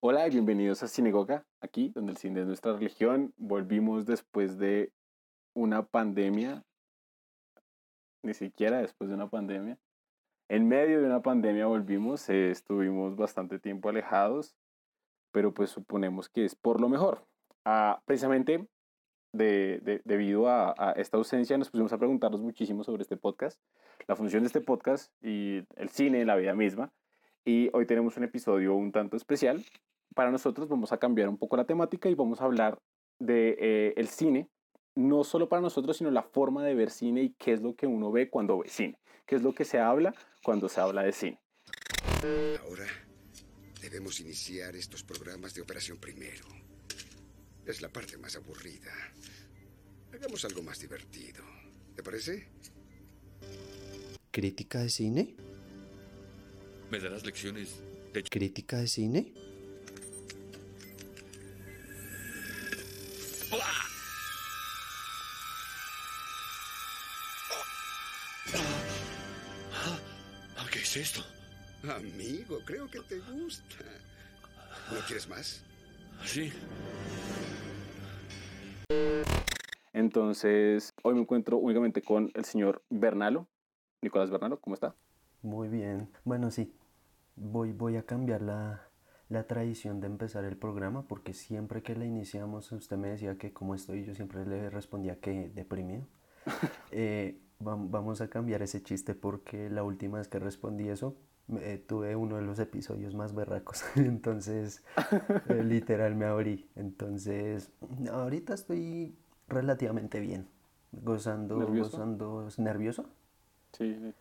Hola y bienvenidos a Cinegoga, aquí donde el cine es nuestra religión. Volvimos después de una pandemia, ni siquiera después de una pandemia. En medio de una pandemia volvimos, eh, estuvimos bastante tiempo alejados, pero pues suponemos que es por lo mejor. Ah, precisamente de, debido a, a, esta ausencia nos pusimos a preguntarnos muchísimo sobre este podcast, la función de este podcast y el cine, la vida misma. Y hoy tenemos un episodio un tanto especial. Para nosotros vamos a cambiar un poco la temática y vamos a hablar de eh, el cine, no solo para nosotros, sino la forma de ver cine y qué es lo que uno ve cuando ve cine, qué es lo que se habla cuando se habla de cine. Ahora debemos iniciar estos programas de operación primero. Es la parte más aburrida. Hagamos algo más divertido. ¿Te parece? ¿Crítica de cine? ¿Me darás lecciones de ¿Crítica de cine? ¿Qué es esto? Amigo, creo que te gusta. ¿No quieres más? Sí. Entonces, hoy me encuentro únicamente con el señor Bernalo. Nicolás Bernalo, ¿cómo está? Muy bien. Bueno, sí. Voy, voy a cambiar la, la tradición de empezar el programa porque siempre que la iniciamos usted me decía que como estoy yo siempre le respondía que deprimido. eh, vamos a cambiar ese chiste porque la última vez que respondí eso eh, tuve uno de los episodios más berracos, entonces eh, literal me abrí. Entonces ahorita estoy relativamente bien, gozando, ¿Nervioso? gozando, ¿nervioso? Sí, sí.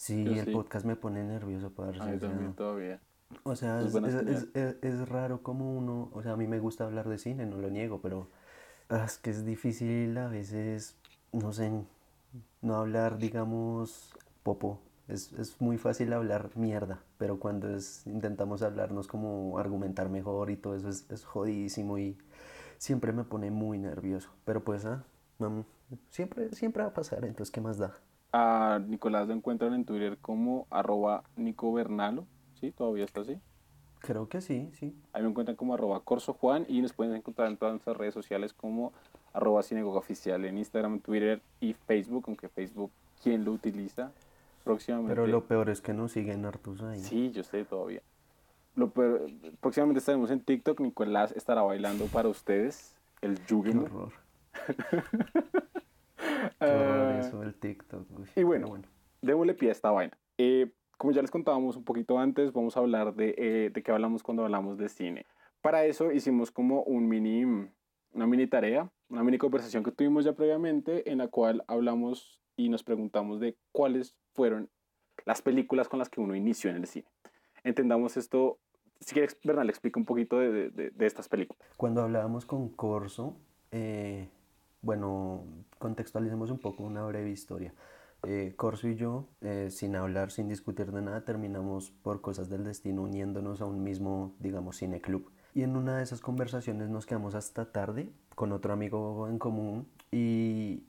Sí, Yo el sí. podcast me pone nervioso para A mí también todavía. o sea, Es es, es- es- raro como uno, o sea, a mí me gusta hablar de cine, no lo niego, pero ah, es que es difícil a veces, no sé, no hablar, digamos, popo. Es, es muy fácil hablar mierda, pero cuando es, intentamos hablarnos como argumentar mejor y todo eso es, es jodidísimo y siempre me pone muy nervioso. Pero pues, ah, mam, siempre, siempre va a pasar, entonces, ¿qué más da? A Nicolás lo encuentran en Twitter como arroba Nico Bernalo. ¿Sí? ¿Todavía está así? Creo que sí, sí. Ahí me encuentran como arroba Corso Juan y nos pueden encontrar en todas nuestras redes sociales como arroba Oficial en Instagram, Twitter y Facebook, aunque Facebook, ¿quién lo utiliza? Próximamente. Pero lo peor es que nos siguen hartos ahí. Sí, yo sé todavía. Lo peor- próximamente estaremos en TikTok. Nicolás estará bailando para ustedes el horror. Qué horror Ah, eso del TikTok. uy, y bueno, pero démosle pie a esta vaina. Eh, como ya les contábamos un poquito antes, vamos a hablar de, eh, de qué hablamos cuando hablamos de cine. Para eso hicimos como un mini, una mini tarea, una mini conversación que tuvimos ya previamente, en la cual hablamos y nos preguntamos de cuáles fueron las películas con las que uno inició en el cine. Entendamos esto, si quieres, Bernal, explica un poquito de- de- de estas películas. Cuando hablábamos con Corso, eh, bueno, contextualicemos un poco una breve historia. Eh, Corso y yo, eh, sin hablar, sin discutir de nada, terminamos por cosas del destino uniéndonos a un mismo, digamos, cineclub. Y en una de esas conversaciones nos quedamos hasta tarde con otro amigo en común y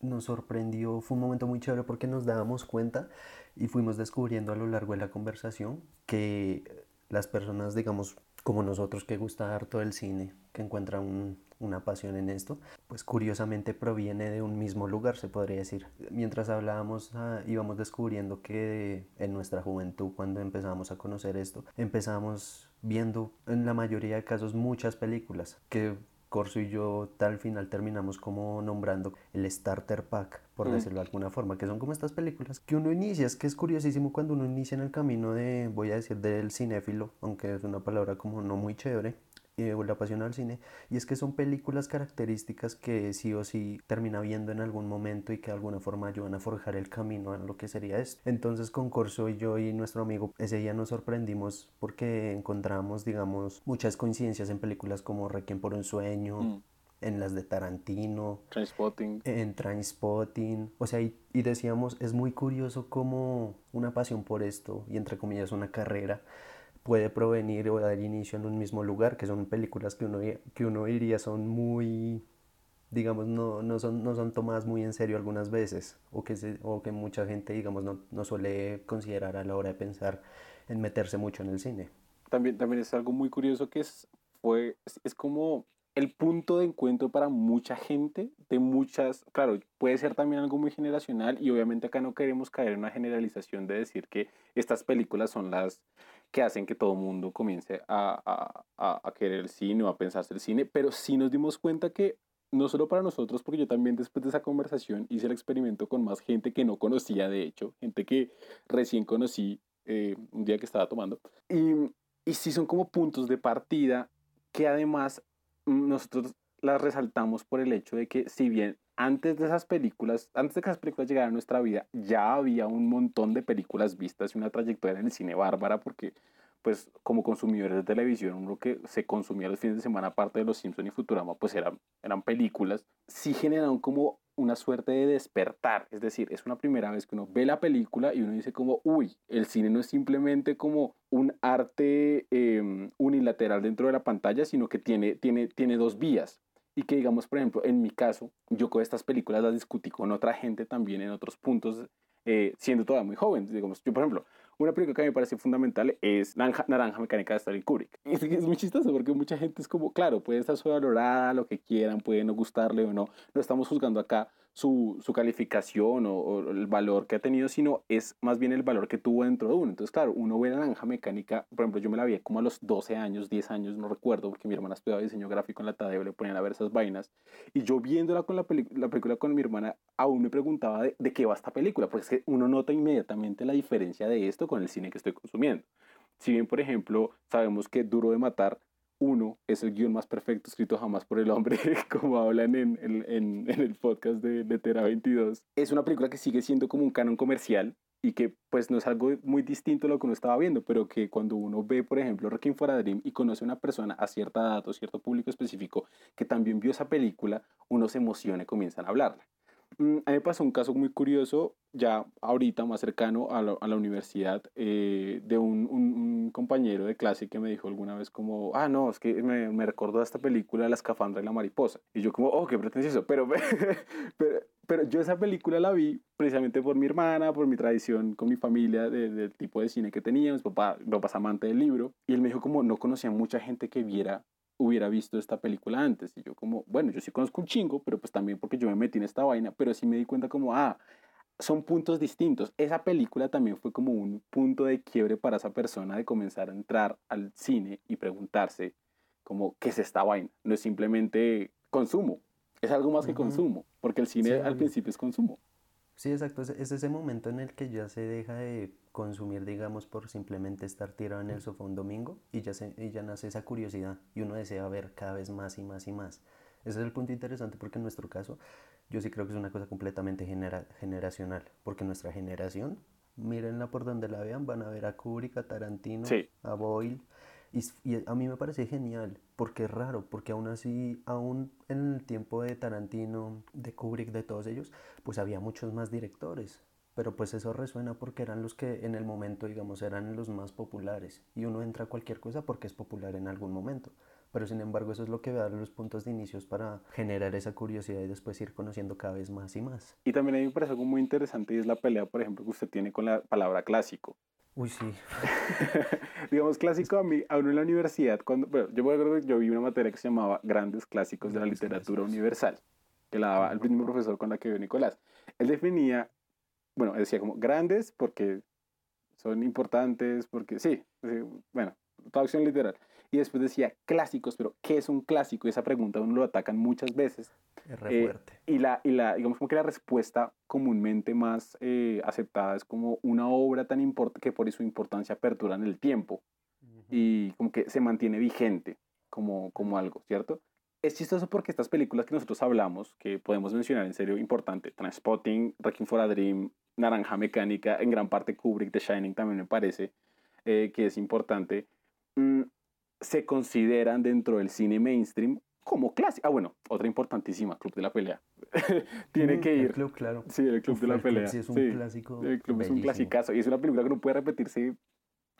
nos sorprendió, fue un momento muy chévere porque nos dábamos cuenta y fuimos descubriendo a lo largo de la conversación que las personas, digamos, como nosotros que gusta harto el cine, que encuentran un- una pasión en esto, pues curiosamente proviene de un mismo lugar, se podría decir. Mientras hablábamos, ah, íbamos descubriendo que en nuestra juventud, cuando empezamos a conocer esto, empezamos viendo en la mayoría de casos muchas películas que Corso y yo tal final terminamos como nombrando el starter pack, por Mm. decirlo de alguna forma, que son como estas películas que uno inicia, es que es curiosísimo cuando uno inicia en el camino de, voy a decir, del cinéfilo, aunque es una palabra como no muy chévere, eh, o la pasión al cine, y es que son películas características que sí o sí termina viendo en algún momento y que de alguna forma ayudan a forjar el camino a lo que sería esto. Entonces con Corso y yo y nuestro amigo ese día nos sorprendimos porque encontramos, digamos, muchas coincidencias en películas como Requiem por un sueño, Mm. en las de Tarantino, Trainspotting. en Trainspotting, o sea, y, y decíamos, es muy curioso cómo una pasión por esto, y entre comillas una carrera, puede provenir o dar inicio en un mismo lugar, que son películas que uno, que uno diría son muy, digamos, no, no, son, no son tomadas muy en serio algunas veces, o que, se- o que mucha gente, digamos, no, no suele considerar a la hora de pensar en meterse mucho en el cine. también, también es algo muy curioso que es, fue, es, es como el punto de encuentro para mucha gente, de muchas, claro, puede ser también algo muy generacional y obviamente acá no queremos caer en una generalización de decir que estas películas son las que hacen que todo el mundo comience a, a, a, querer el cine o a pensarse el cine, pero sí nos dimos cuenta que no solo para nosotros, porque yo también después de esa conversación hice el experimento con más gente que no conocía, de hecho, gente que recién conocí eh, un día que estaba tomando. Y, y sí son como puntos de partida que además nosotros las resaltamos por el hecho de que si bien antes de esas películas, antes de que esas películas llegaran a nuestra vida, ya había un montón de películas vistas y una trayectoria en el cine bárbara, porque pues como consumidores de televisión, lo que se consumía los fines de semana, aparte de Los Simpson y Futurama, pues eran, eran películas, sí generaron como una suerte de despertar. Es decir, es una primera vez que uno ve la película y uno dice como, uy, el cine no es simplemente como un arte eh, unilateral dentro de la pantalla, sino que tiene, tiene, tiene dos vías. Y que digamos, por ejemplo, en mi caso, yo con estas películas las discutí con otra gente también en otros puntos, eh, siendo todavía muy joven. Digamos, yo, por ejemplo, una película que a mí me parece fundamental es Naranja, Naranja Mecánica de Stanley Kubrick. Es, es, muy chistoso porque mucha gente es como, claro, puede estar sobrevalorada, lo que quieran, puede no gustarle o no. No estamos juzgando acá su, calificación o, el valor que ha tenido, sino es más bien el valor que tuvo dentro de uno. Entonces, claro, uno ve la Naranja Mecánica, por ejemplo, yo me la vi como a los 12 años, 10 años, no recuerdo, porque mi hermana estudiaba diseño gráfico en la TADEB, le ponían a ver esas vainas. Y yo viéndola con la, la película con mi hermana, aún me preguntaba de, de qué va esta película, porque es que uno nota inmediatamente la diferencia de esto con el cine que estoy consumiendo. Si bien, por ejemplo, sabemos que Duro de Matar, uno es el guion más perfecto escrito jamás por el hombre, como hablan en, el podcast de, de Tera 22, es una película que sigue siendo como un canon comercial y que pues no es algo muy distinto a lo que uno estaba viendo, pero que cuando uno ve, por ejemplo, Requiem for a Dream y conoce a una persona a cierta edad o cierto público específico que también vio esa película, uno se emociona y comienzan a hablarla. Mm, a mí me pasó un caso muy curioso, ya ahorita más cercano a la, a la universidad, eh, de un, un, un, compañero de clase que me dijo alguna vez como, ah, no, es que me, me recordó a esta película La escafandra y la mariposa. Y yo como, oh, qué pretencioso, pero, pero, pero yo esa película la vi precisamente por mi hermana, por mi tradición con mi familia, de, del tipo de cine que teníamos, papá, mi papá es amante del libro, y él me dijo como, no conocía mucha gente que viera hubiera visto esta película antes. Y yo como, bueno, yo sí conozco un chingo, pero pues también porque yo me metí en esta vaina, pero sí me di cuenta como, ah, son puntos distintos. Esa película también fue como un punto de quiebre para esa persona de comenzar a entrar al cine y preguntarse como, ¿qué es esta vaina? No es simplemente consumo, es algo más que uh -huh. consumo, porque el cine sí, al principio es consumo. Sí, exacto. Es, ese momento en el que ya se deja de consumir, digamos, por simplemente estar tirado en el sofá un domingo y ya, se, y ya nace esa curiosidad y uno desea ver cada vez más y más y más. Ese es el punto interesante porque en nuestro caso yo sí creo que es una cosa completamente genera, generacional, porque nuestra generación, mírenla por donde la vean, van a ver a Kubrick, a Tarantino, sí. a Boyle, y, a mí me parece genial, porque es raro, porque aún así, aún en el tiempo de Tarantino, de Kubrick, de todos ellos, pues había muchos más directores. Pero pues eso resuena porque eran los que en el momento, digamos, eran los más populares. Y uno entra a cualquier cosa porque es popular en algún momento. Pero sin embargo eso es lo que da los puntos de inicios para generar esa curiosidad y después ir conociendo cada vez más y más. Y también a mí me parece algo muy interesante y es la pelea, por ejemplo, que usted tiene con la palabra clásico. Uy, sí. Digamos, clásico a mí, a uno en la universidad, cuando, bueno, yo me acuerdo que yo vi una materia que se llamaba Grandes Clásicos de la Literatura Universal, que la daba el mismo profesor con la que vio Nicolás. Él definía, bueno, decía como grandes porque son importantes, porque sí, sí bueno, traducción literal. Y después decía clásicos, pero ¿qué es un clásico? Y esa pregunta uno lo atacan muchas veces. Es re fuerte. Eh, y, la, y la, digamos como que la respuesta comúnmente más eh, aceptada es como una obra tan importante que por su importancia apertura en el tiempo. Uh -huh. Y como que se mantiene vigente como, como algo, ¿cierto? Es chistoso porque estas películas que nosotros hablamos, que podemos mencionar en serio importante, Transpotting, Requiem for a Dream, Naranja Mecánica, en gran parte Kubrick, The Shining también me parece eh, que es importante, mm, se consideran dentro del cine mainstream como clásico. Ah, bueno, otra importantísima, Club de la Pelea. Tiene mm, que ir. El club, claro. Sí, el Club Uf, de la Pelea. sí, es un sí, clásico. El Club bellísimo. es un clasicazo. Y es una película que no puede repetirse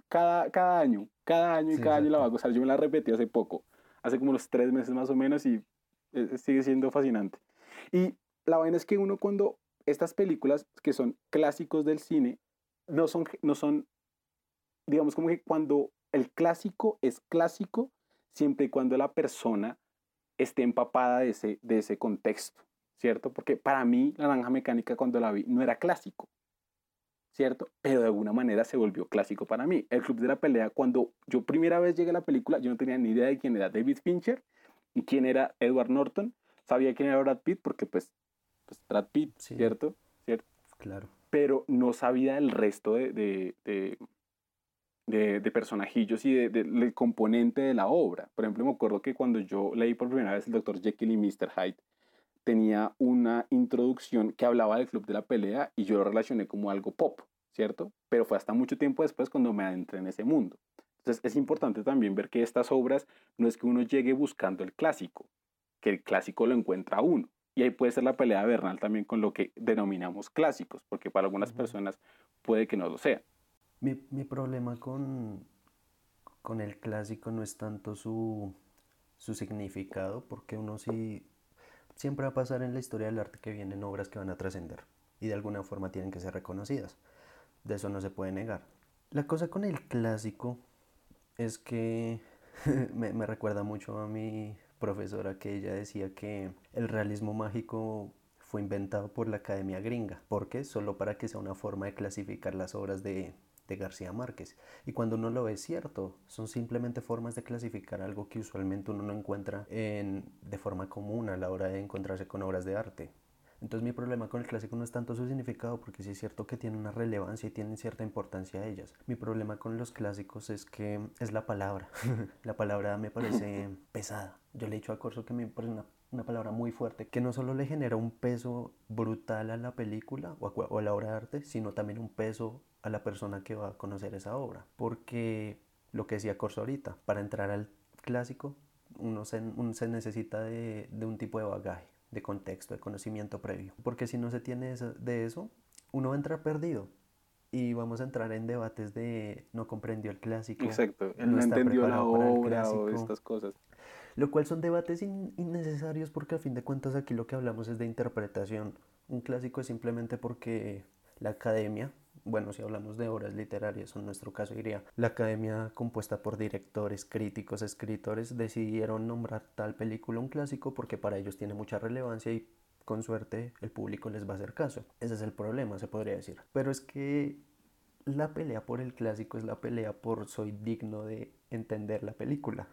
cada, cada año. Cada año y cada año la va a gozar. Yo me la repetí hace poco, hace como unos tres meses más o menos, y eh, sigue siendo fascinante. Y la vaina es que uno cuando estas películas que son clásicos del cine, no son, no son digamos como que cuando el clásico es clásico siempre y cuando la persona esté empapada de ese, de ese contexto, ¿cierto? Porque para mí la naranja mecánica cuando la vi no era clásico, ¿cierto? Pero de alguna manera se volvió clásico para mí. El Club de la Pelea, cuando yo primera vez llegué a la película, yo no tenía ni idea de quién era David Fincher y quién era Edward Norton. Sabía quién era Brad Pitt porque pues, pues Brad Pitt, Sí. ¿cierto? ¿cierto? Claro. Pero no sabía el resto de, de, de, de- de personajillos y de- de- del componente de la obra. Por ejemplo, me acuerdo que cuando yo leí por primera vez el Dr. Jekyll y Mr. Hyde, tenía una introducción que hablaba del club de la pelea y yo lo relacioné como algo pop, ¿cierto? Pero fue hasta mucho tiempo después cuando me adentré en ese mundo. Entonces es importante también ver que estas obras no es que uno llegue buscando el clásico, que el clásico lo encuentra uno. Y ahí puede ser la pelea Bernal también con lo que denominamos clásicos, porque para algunas personas puede que no lo sea. Mi, mi problema con, con el clásico no es tanto su, su significado, porque uno sí siempre va a pasar en la historia del arte que vienen obras que van a trascender y de alguna forma tienen que ser reconocidas. De eso no se puede negar. La cosa con el clásico es que me, me recuerda mucho a mi profesora que ella decía que el realismo mágico fue inventado por la Academia Gringa. ¿Por qué? Solo para que sea una forma de clasificar las obras de, de García Márquez. Y cuando uno lo ve es cierto, son simplemente formas de clasificar algo que usualmente uno no encuentra en, de forma común a la hora de encontrarse con obras de arte. Entonces mi problema con el clásico no es tanto su significado, porque sí es cierto que tienen una relevancia y tienen cierta importancia ellas. Mi problema con los clásicos es que es la palabra. la palabra me parece pesada. Yo le he dicho a Corso que me parece una, una palabra muy fuerte, que no solo le genera un peso brutal a la película o a, o a la obra de arte, sino también un peso a la persona que va a conocer esa obra. Porque lo que decía Corso ahorita, para entrar al clásico, uno se, uno se necesita de, de un tipo de bagaje, de contexto, de conocimiento previo. Porque si no se tiene de eso, uno va a entrar perdido. Y vamos a entrar en debates de no comprendió el clásico. Exacto, no no entendió la obra o estas cosas. Lo cual son debates in- innecesarios porque al fin de cuentas aquí lo que hablamos es de interpretación. Un clásico es simplemente porque la academia, bueno, si hablamos de obras literarias, en nuestro caso diría, la academia compuesta por directores, críticos, escritores, decidieron nombrar tal película un clásico porque para ellos tiene mucha relevancia y con suerte el público les va a hacer caso. Ese es el problema, se podría decir. Pero es que la pelea por el clásico es la pelea por soy digno de entender la película.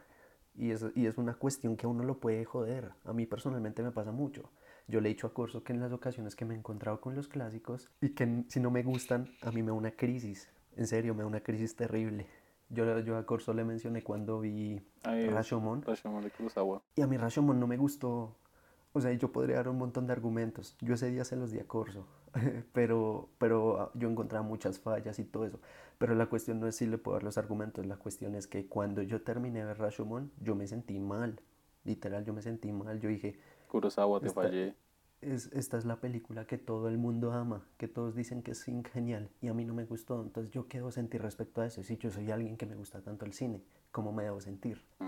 Y es, y es una cuestión que a uno lo puede joder. A mí personalmente me pasa mucho. Yo le he dicho a Corso que en las ocasiones que me he encontrado con los clásicos y que si no me gustan, a mí me da una crisis. En serio, me da una crisis terrible. Yo, yo a Corso le mencioné cuando vi es Rashomon Rashomon de Kurosawa. y a mí Rashomon no me gustó. O sea, yo podría dar un montón de argumentos. Yo ese día se los di a Corso. pero, pero ah, yo encontraba muchas fallas y todo eso. Pero la cuestión no es si le puedo dar los argumentos. La cuestión es que cuando yo terminé de ver Rashomon, yo me sentí mal. Literal, yo me sentí mal. Yo dije, Kurosawa, te Está- fallé. es, esta es la película que todo el mundo ama, que todos dicen que es genial y a mí no me gustó. Entonces yo qué debo sentir respecto a eso. Si yo soy alguien que me gusta tanto el cine, ¿cómo me debo sentir? Mm.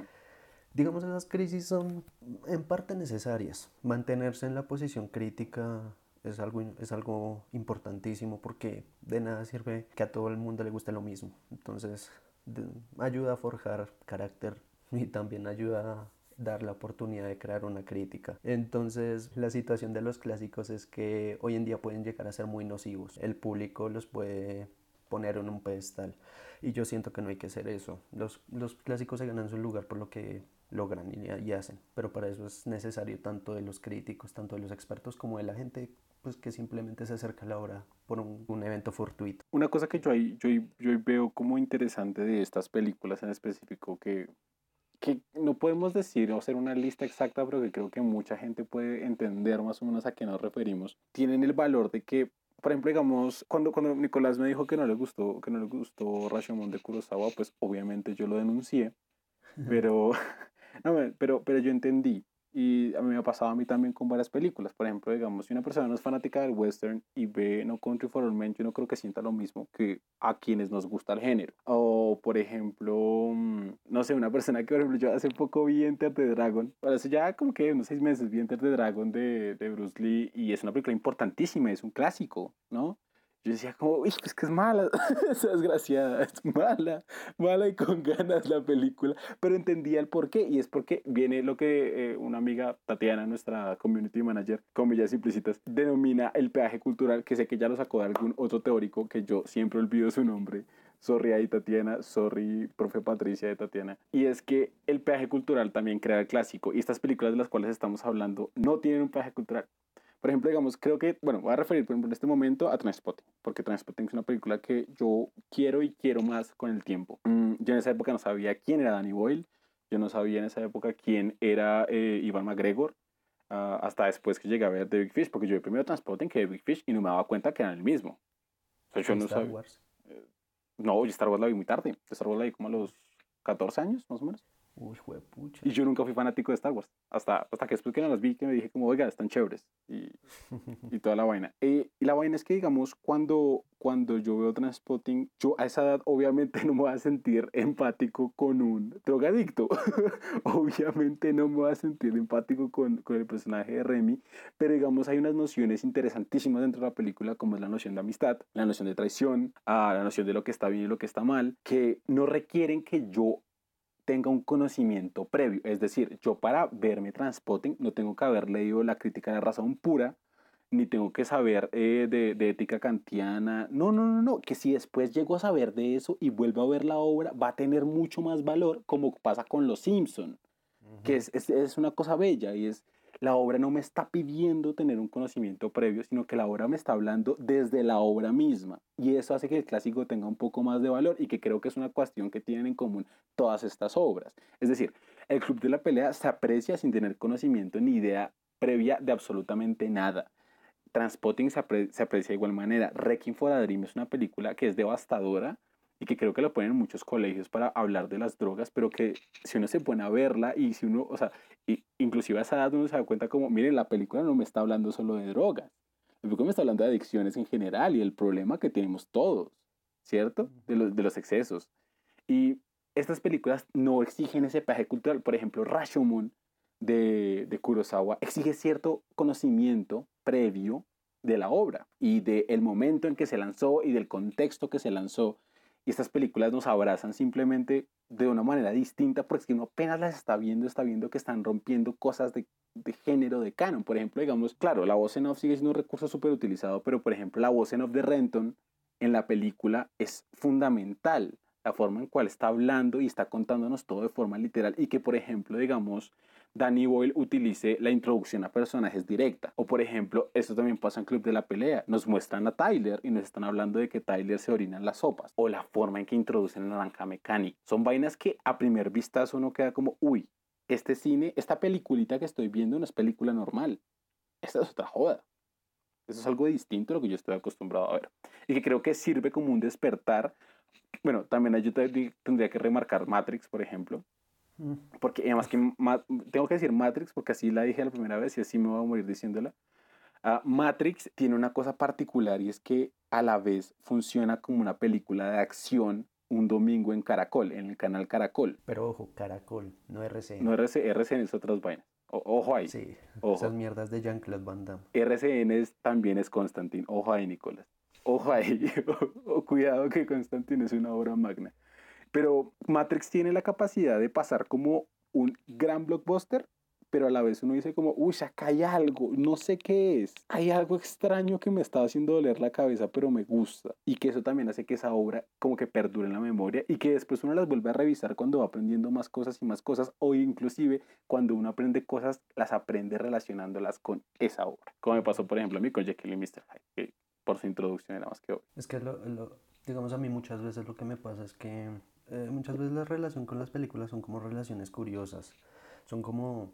Digamos, esas crisis son en parte necesarias. Mantenerse en la posición crítica es algo, in- es algo importantísimo porque de nada sirve que a todo el mundo le guste lo mismo. Entonces de- ayuda a forjar carácter y también ayuda a dar la oportunidad de crear una crítica. Entonces la situación de los clásicos es que hoy en día pueden llegar a ser muy nocivos. El público los puede poner en un pedestal. Y yo siento que no hay que hacer eso. Los, los clásicos se ganan su lugar por lo que logran y, hacen. Pero para eso es necesario tanto de los críticos, tanto de los expertos, como de la gente pues, que simplemente se acerca a la obra por un, evento fortuito. Una cosa que yo yo, yo veo como interesante de estas películas en específico, que, que no podemos decir o hacer una lista exacta, pero que creo que mucha gente puede entender más o menos a qué nos referimos, tienen el valor de que, por ejemplo, digamos, cuando, cuando Nicolás me dijo que no le gustó, que no le gustó Rashomon de Kurosawa, pues obviamente yo lo denuncié, pero, no, pero, pero yo entendí. Y a mí me ha pasado a mí también con varias películas. Por ejemplo, digamos, si una persona no es fanática del western y ve No Country for Old Men, yo no creo que sienta lo mismo que a quienes nos gusta el género. O, por ejemplo, mm, no sé, una persona que, por ejemplo, yo hace poco vi Enter the Dragon. Eso ya como que unos seis meses vi Enter the Dragon de, de Bruce Lee y es una película importantísima, es un clásico, ¿no? Yo decía como, uy, pues que es mala, esa desgraciada, es mala, mala y con ganas la película, pero entendía el por qué, y es porque viene lo que eh, una amiga, Tatiana, nuestra community manager, comillas implícitas, denomina el peaje cultural, que sé que ya lo sacó de algún otro teórico que yo siempre olvido su nombre, sorry ahí Tatiana, sorry profe Patricia de Tatiana, y es que el peaje cultural también crea el clásico, y estas películas de las cuales estamos hablando no tienen un peaje cultural, por ejemplo, digamos, creo que, bueno, voy a referir por ejemplo, en este momento a Transpotting, porque Transpotting es una película que yo quiero y quiero más con el tiempo. Mm, yo en esa época no sabía quién era Danny Boyle, yo no sabía en esa época quién era eh, Ivan McGregor, uh, hasta después que llegué a ver The Big Fish, porque yo vi primero Transpotting que The Big Fish y no me daba cuenta que eran el mismo. O sea, yo no Star sabía. Wars. No, yo Star Wars la vi muy tarde. Star Wars la vi como a los 14 años, más o menos. Uy. Y yo nunca fui fanático de Star Wars. Hasta, hasta que después que no las vi, que me dije como, oiga, están chéveres. Y, y toda la vaina. Eh, y la vaina es que, digamos, cuando, cuando yo veo Transpotting, yo a esa edad obviamente no me voy a sentir empático con un drogadicto. obviamente no me voy a sentir empático con, con el personaje de Remy. Pero, digamos, hay unas nociones interesantísimas dentro de la película, como es la noción de amistad, la noción de traición, ah, la noción de lo que está bien y lo que está mal, que no requieren que yo tenga un conocimiento previo. Es decir, yo para verme Transpotting no tengo que haber leído la crítica de razón pura, ni tengo que saber eh, de, de, ética kantiana. No, no, no, no. Que si después llego a saber de eso y vuelvo a ver la obra, va a tener mucho más valor, como pasa con Los Simpson, uh -huh. que es, es, es una cosa bella y es la obra no me está pidiendo tener un conocimiento previo, sino que la obra me está hablando desde la obra misma. Y eso hace que el clásico tenga un poco más de valor y que creo que es una cuestión que tienen en común todas estas obras. Es decir, el Club de la Pelea se aprecia sin tener conocimiento ni idea previa de absolutamente nada. Transpotting se, apre se aprecia de igual manera. Requiem for a Dream es una película que es devastadora, y que creo que lo ponen en muchos colegios para hablar de las drogas, pero que si uno se pone a verla y si uno, o sea, y, inclusive a esa edad uno se da cuenta como, miren, la película no me está hablando solo de drogas, la película me está hablando de adicciones en general y el problema que tenemos todos, ¿cierto? De los, de los excesos. Y estas películas no exigen ese peaje cultural. Por ejemplo, Rashomon de, de Kurosawa exige cierto conocimiento previo de la obra y del momento en que se lanzó y del contexto que se lanzó y estas películas nos abrazan simplemente de una manera distinta porque si uno apenas las está viendo, está viendo que están rompiendo cosas de, de género, de canon. Por ejemplo, digamos, claro, la voz en off sigue siendo un recurso súper utilizado, pero por ejemplo, la voz en off de Renton en la película es fundamental. La forma en cual está hablando y está contándonos todo de forma literal y que, por ejemplo, digamos, Danny Boyle utilice la introducción a personajes directa. O por ejemplo, esto también pasa en Club de la Pelea. Nos muestran a Tyler y nos están hablando de que Tyler se orina en las sopas. O la forma en que introducen la naranja mecánica. Son vainas que a primer vistazo uno queda como, uy, este cine, esta peliculita que estoy viendo no es película normal. Esta es otra joda. Eso es algo distinto a lo que yo estoy acostumbrado a ver. Y que creo que sirve como un despertar. Bueno, también yo tendría que remarcar Matrix, por ejemplo. Porque además que tengo que decir Matrix porque así la dije la primera vez y así me voy a morir diciéndola. Uh, Matrix tiene una cosa particular y es que a la vez funciona como una película de acción un domingo en Caracol, en el canal Caracol. Pero ojo, Caracol, no RCN. No RCN, RCN es otras vainas. O, ojo ahí. Sí, ojo. esas mierdas de Jean-Claude Van Damme. RCN es, también es Constantine. Ojo ahí, Nicolás. Ojo ahí. Cuidado que Constantine es una obra magna. Pero Matrix tiene la capacidad de pasar como un gran blockbuster, pero a la vez uno dice como, uy, acá hay algo, no sé qué es. Hay algo extraño que me está haciendo doler la cabeza, pero me gusta. Y que eso también hace que esa obra como que perdure en la memoria y que después uno las vuelve a revisar cuando va aprendiendo más cosas y más cosas, o inclusive cuando uno aprende cosas, las aprende relacionándolas con esa obra. Como me pasó, por ejemplo, a mí con Jekyll y Mr. Hyde, que por su introducción era más que obvio. Es que lo, lo, digamos a mí muchas veces lo que me pasa es que eh, muchas veces la relación con las películas son como relaciones curiosas. Son como,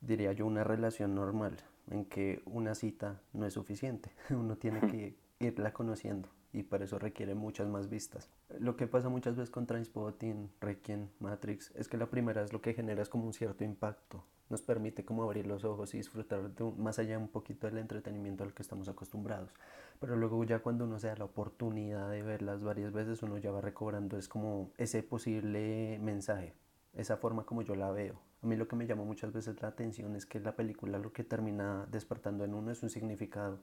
diría yo, una relación normal, en que una cita no es suficiente. Uno tiene que irla conociendo y para eso requiere muchas más vistas. Lo que pasa muchas veces con Transpotting, Requiem, Matrix, es que la primera es lo que genera es como un cierto impacto. Nos permite como abrir los ojos y disfrutar de un, más allá un poquito del entretenimiento al que estamos acostumbrados. Pero luego ya cuando uno se da la oportunidad de verlas varias veces, uno ya va recobrando es como ese posible mensaje, esa forma como yo la veo. A mí lo que me llama muchas veces la atención es que la película lo que termina despertando en uno es un significado.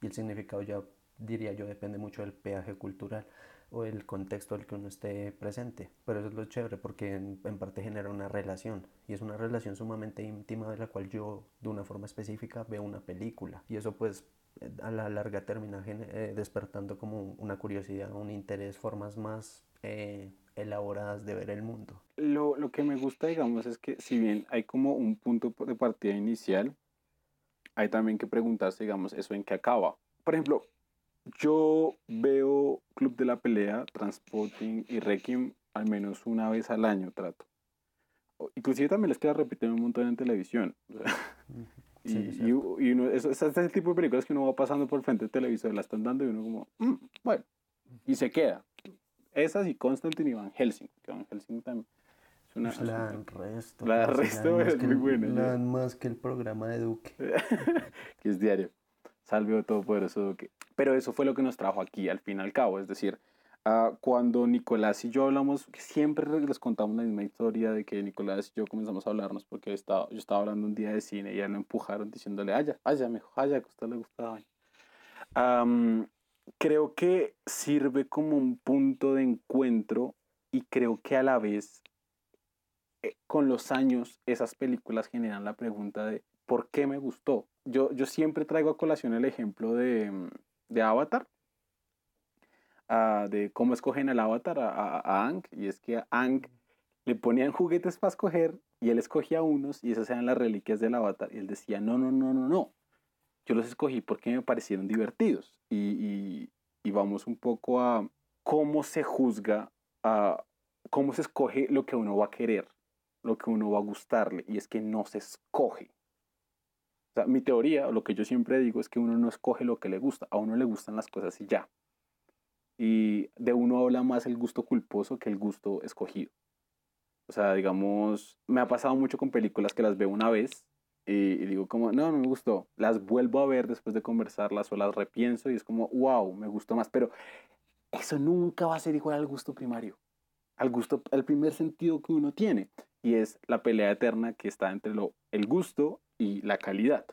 Y el significado ya diría yo, depende mucho del peaje cultural o el contexto al que uno esté presente. Pero eso es lo chévere porque en, en, parte genera una relación y es una relación sumamente íntima de la cual yo de una forma específica veo una película y eso pues a la larga termina eh, despertando como una curiosidad, un interés, formas más eh, elaboradas de ver el mundo. Lo, lo que me gusta, digamos, es que si bien hay como un punto de partida inicial, hay también que preguntarse, digamos, eso en qué acaba. Por ejemplo, yo veo Club de la Pelea, Transporting y Requiem al menos una vez al año trato. Inclusive también les queda repetir un montón en televisión. y, y, y, uno, es, es el tipo de películas que uno va pasando por frente del televisor, la están dando y uno como, mm, bueno, y se queda. Esas y Constantine y Van Helsing, que Van Helsing también es una... Pues la resto. La del resto es muy buena. La más que el programa de Duque. que es diario. Salve todo poderoso Duque. Pero eso fue lo que nos trajo aquí, al fin y al cabo. Es decir, uh, cuando Nicolás y yo hablamos, siempre les contamos la misma historia de que Nicolás y yo comenzamos a hablarnos porque estaba, yo estaba hablando un día de cine y ya lo empujaron diciéndole, allá, allá, mejor, allá, que a usted le gustaba. Um, creo que sirve como un punto de encuentro y creo que a la vez, eh, con los años, esas películas generan la pregunta de ¿por qué me gustó? Yo, yo siempre traigo a colación el ejemplo de, mm, de Avatar, uh, de cómo escogen al Avatar a, a, a Ang, y es que a Ang le ponían juguetes para escoger y él escogía unos y esas eran las reliquias del Avatar, y él decía, no, no, no, no, no, yo los escogí porque me parecieron divertidos. Y, y, y vamos un poco a cómo se juzga, a cómo se escoge lo que uno va a querer, lo que uno va a gustarle. Y es que no se escoge. Mi teoría, o lo que yo siempre digo, es que uno no escoge lo que le gusta. A uno le gustan las cosas y ya. Y de uno habla más el gusto culposo que el gusto escogido. O sea, digamos, me ha pasado mucho con películas que las veo una vez y, y, digo como, no, no me gustó. Las vuelvo a ver después de conversarlas o las repienso y es como, wow, me gustó más. Pero eso nunca va a ser igual al gusto primario, al gusto, al primer sentido que uno tiene. Y es la pelea eterna que está entre lo, el gusto y la calidad.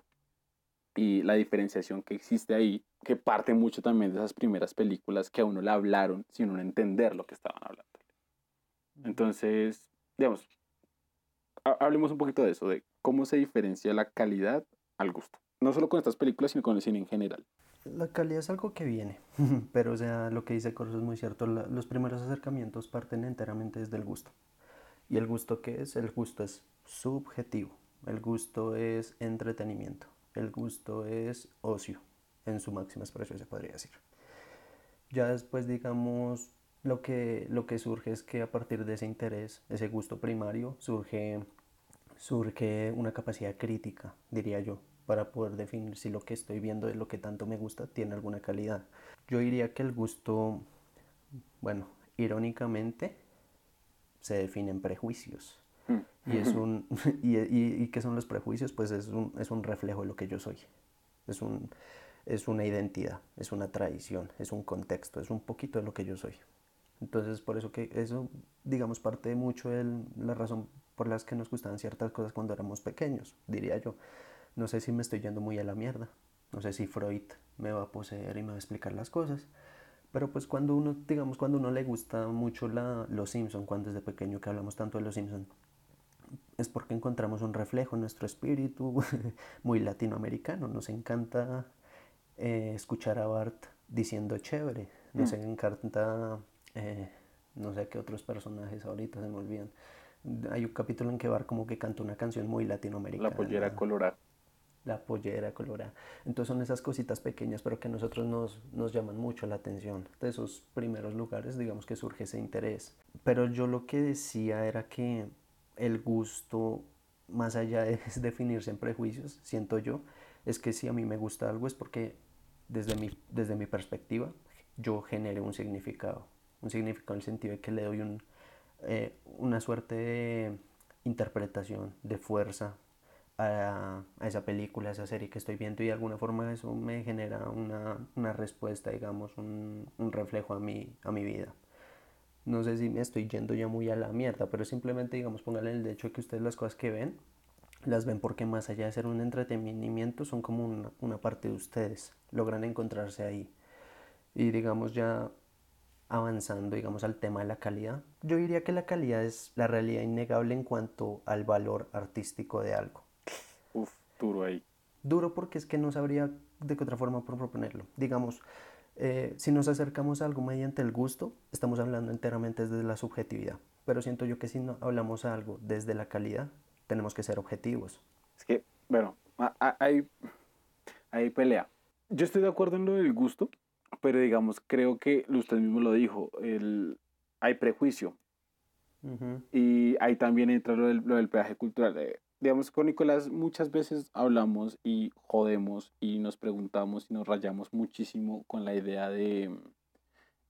Y la diferenciación que existe ahí, que parte mucho también de esas primeras películas que a uno le hablaron sin uno entender lo que estaban hablando. Entonces, digamos, hablemos un poquito de eso, de cómo se diferencia la calidad al gusto. No solo con estas películas, sino con el cine en general. La calidad es algo que viene, pero o sea, lo que dice Corso es muy cierto. La, los primeros acercamientos parten enteramente desde el gusto. ¿Y el gusto qué es? El gusto es subjetivo. El gusto es entretenimiento. El gusto es ocio, en su máxima expresión se podría decir. Ya después, digamos, lo que, lo que surge es que a partir de ese interés, ese gusto primario, surge, surge una capacidad crítica, diría yo, para poder definir si lo que estoy viendo es lo que tanto me gusta tiene alguna calidad. Yo diría que el gusto, bueno, irónicamente, se define en prejuicios. Y, es un, y, y, y, qué son los prejuicios? Pues es un, es un reflejo de lo que yo soy. Es, un, es una identidad, es una tradición, es un contexto, es un poquito de lo que yo soy. Entonces, por eso que eso, digamos, parte mucho de la razón por las que nos gustaban ciertas cosas cuando éramos pequeños, diría yo. No sé si me estoy yendo muy a la mierda. No sé si Freud me va a poseer y me va a explicar las cosas. Pero pues cuando uno, digamos, cuando uno le gusta mucho la, Los Simpson, cuando desde pequeño que hablamos tanto de Los Simpson, es porque encontramos un reflejo en nuestro espíritu muy latinoamericano. Nos encanta eh, escuchar a Bart diciendo chévere. Nos mm. encanta eh, no sé qué otros personajes ahorita se me olvidan. Hay un capítulo en que Bar como que canta una canción muy latinoamericana. La pollera colorada. La pollera colorada. Entonces son esas cositas pequeñas, pero que a nosotros nos, nos llaman mucho la atención. De esos primeros lugares, digamos que surge ese interés. Pero yo lo que decía era que el gusto, más allá de definirse en prejuicios, siento yo, es que si a mí me gusta algo es porque desde mi, desde mi perspectiva yo genere un significado un significado en el sentido de que le doy un, eh, una suerte de interpretación, de fuerza a, a, esa película, a esa serie que estoy viendo y de alguna forma eso me genera una, una respuesta, digamos, un, un, reflejo a mi, a mi vida. No sé si me estoy yendo ya muy a la mierda, pero simplemente, digamos, póngale el hecho que ustedes las cosas que ven, las ven porque más allá de ser un entretenimiento, son como una, una parte de ustedes, logran encontrarse ahí. Y digamos ya avanzando, digamos, al tema de la calidad, yo diría que la calidad es la realidad innegable en cuanto al valor artístico de algo. Uf, duro ahí. Duro porque es que no sabría de qué otra forma proponerlo. Digamos, eh, si nos acercamos a algo mediante el gusto, estamos hablando enteramente desde la subjetividad. Pero siento yo que si no hablamos a algo desde la calidad, tenemos que ser objetivos. Es que, bueno, hay, hay pelea. Yo estoy de acuerdo en lo del gusto, pero digamos, creo que usted mismo lo dijo, el, hay prejuicio. Y ahí también entra lo del, lo del peaje cultural. Eh, digamos, con Nicolás muchas veces hablamos y jodemos y nos preguntamos y nos rayamos muchísimo con la idea de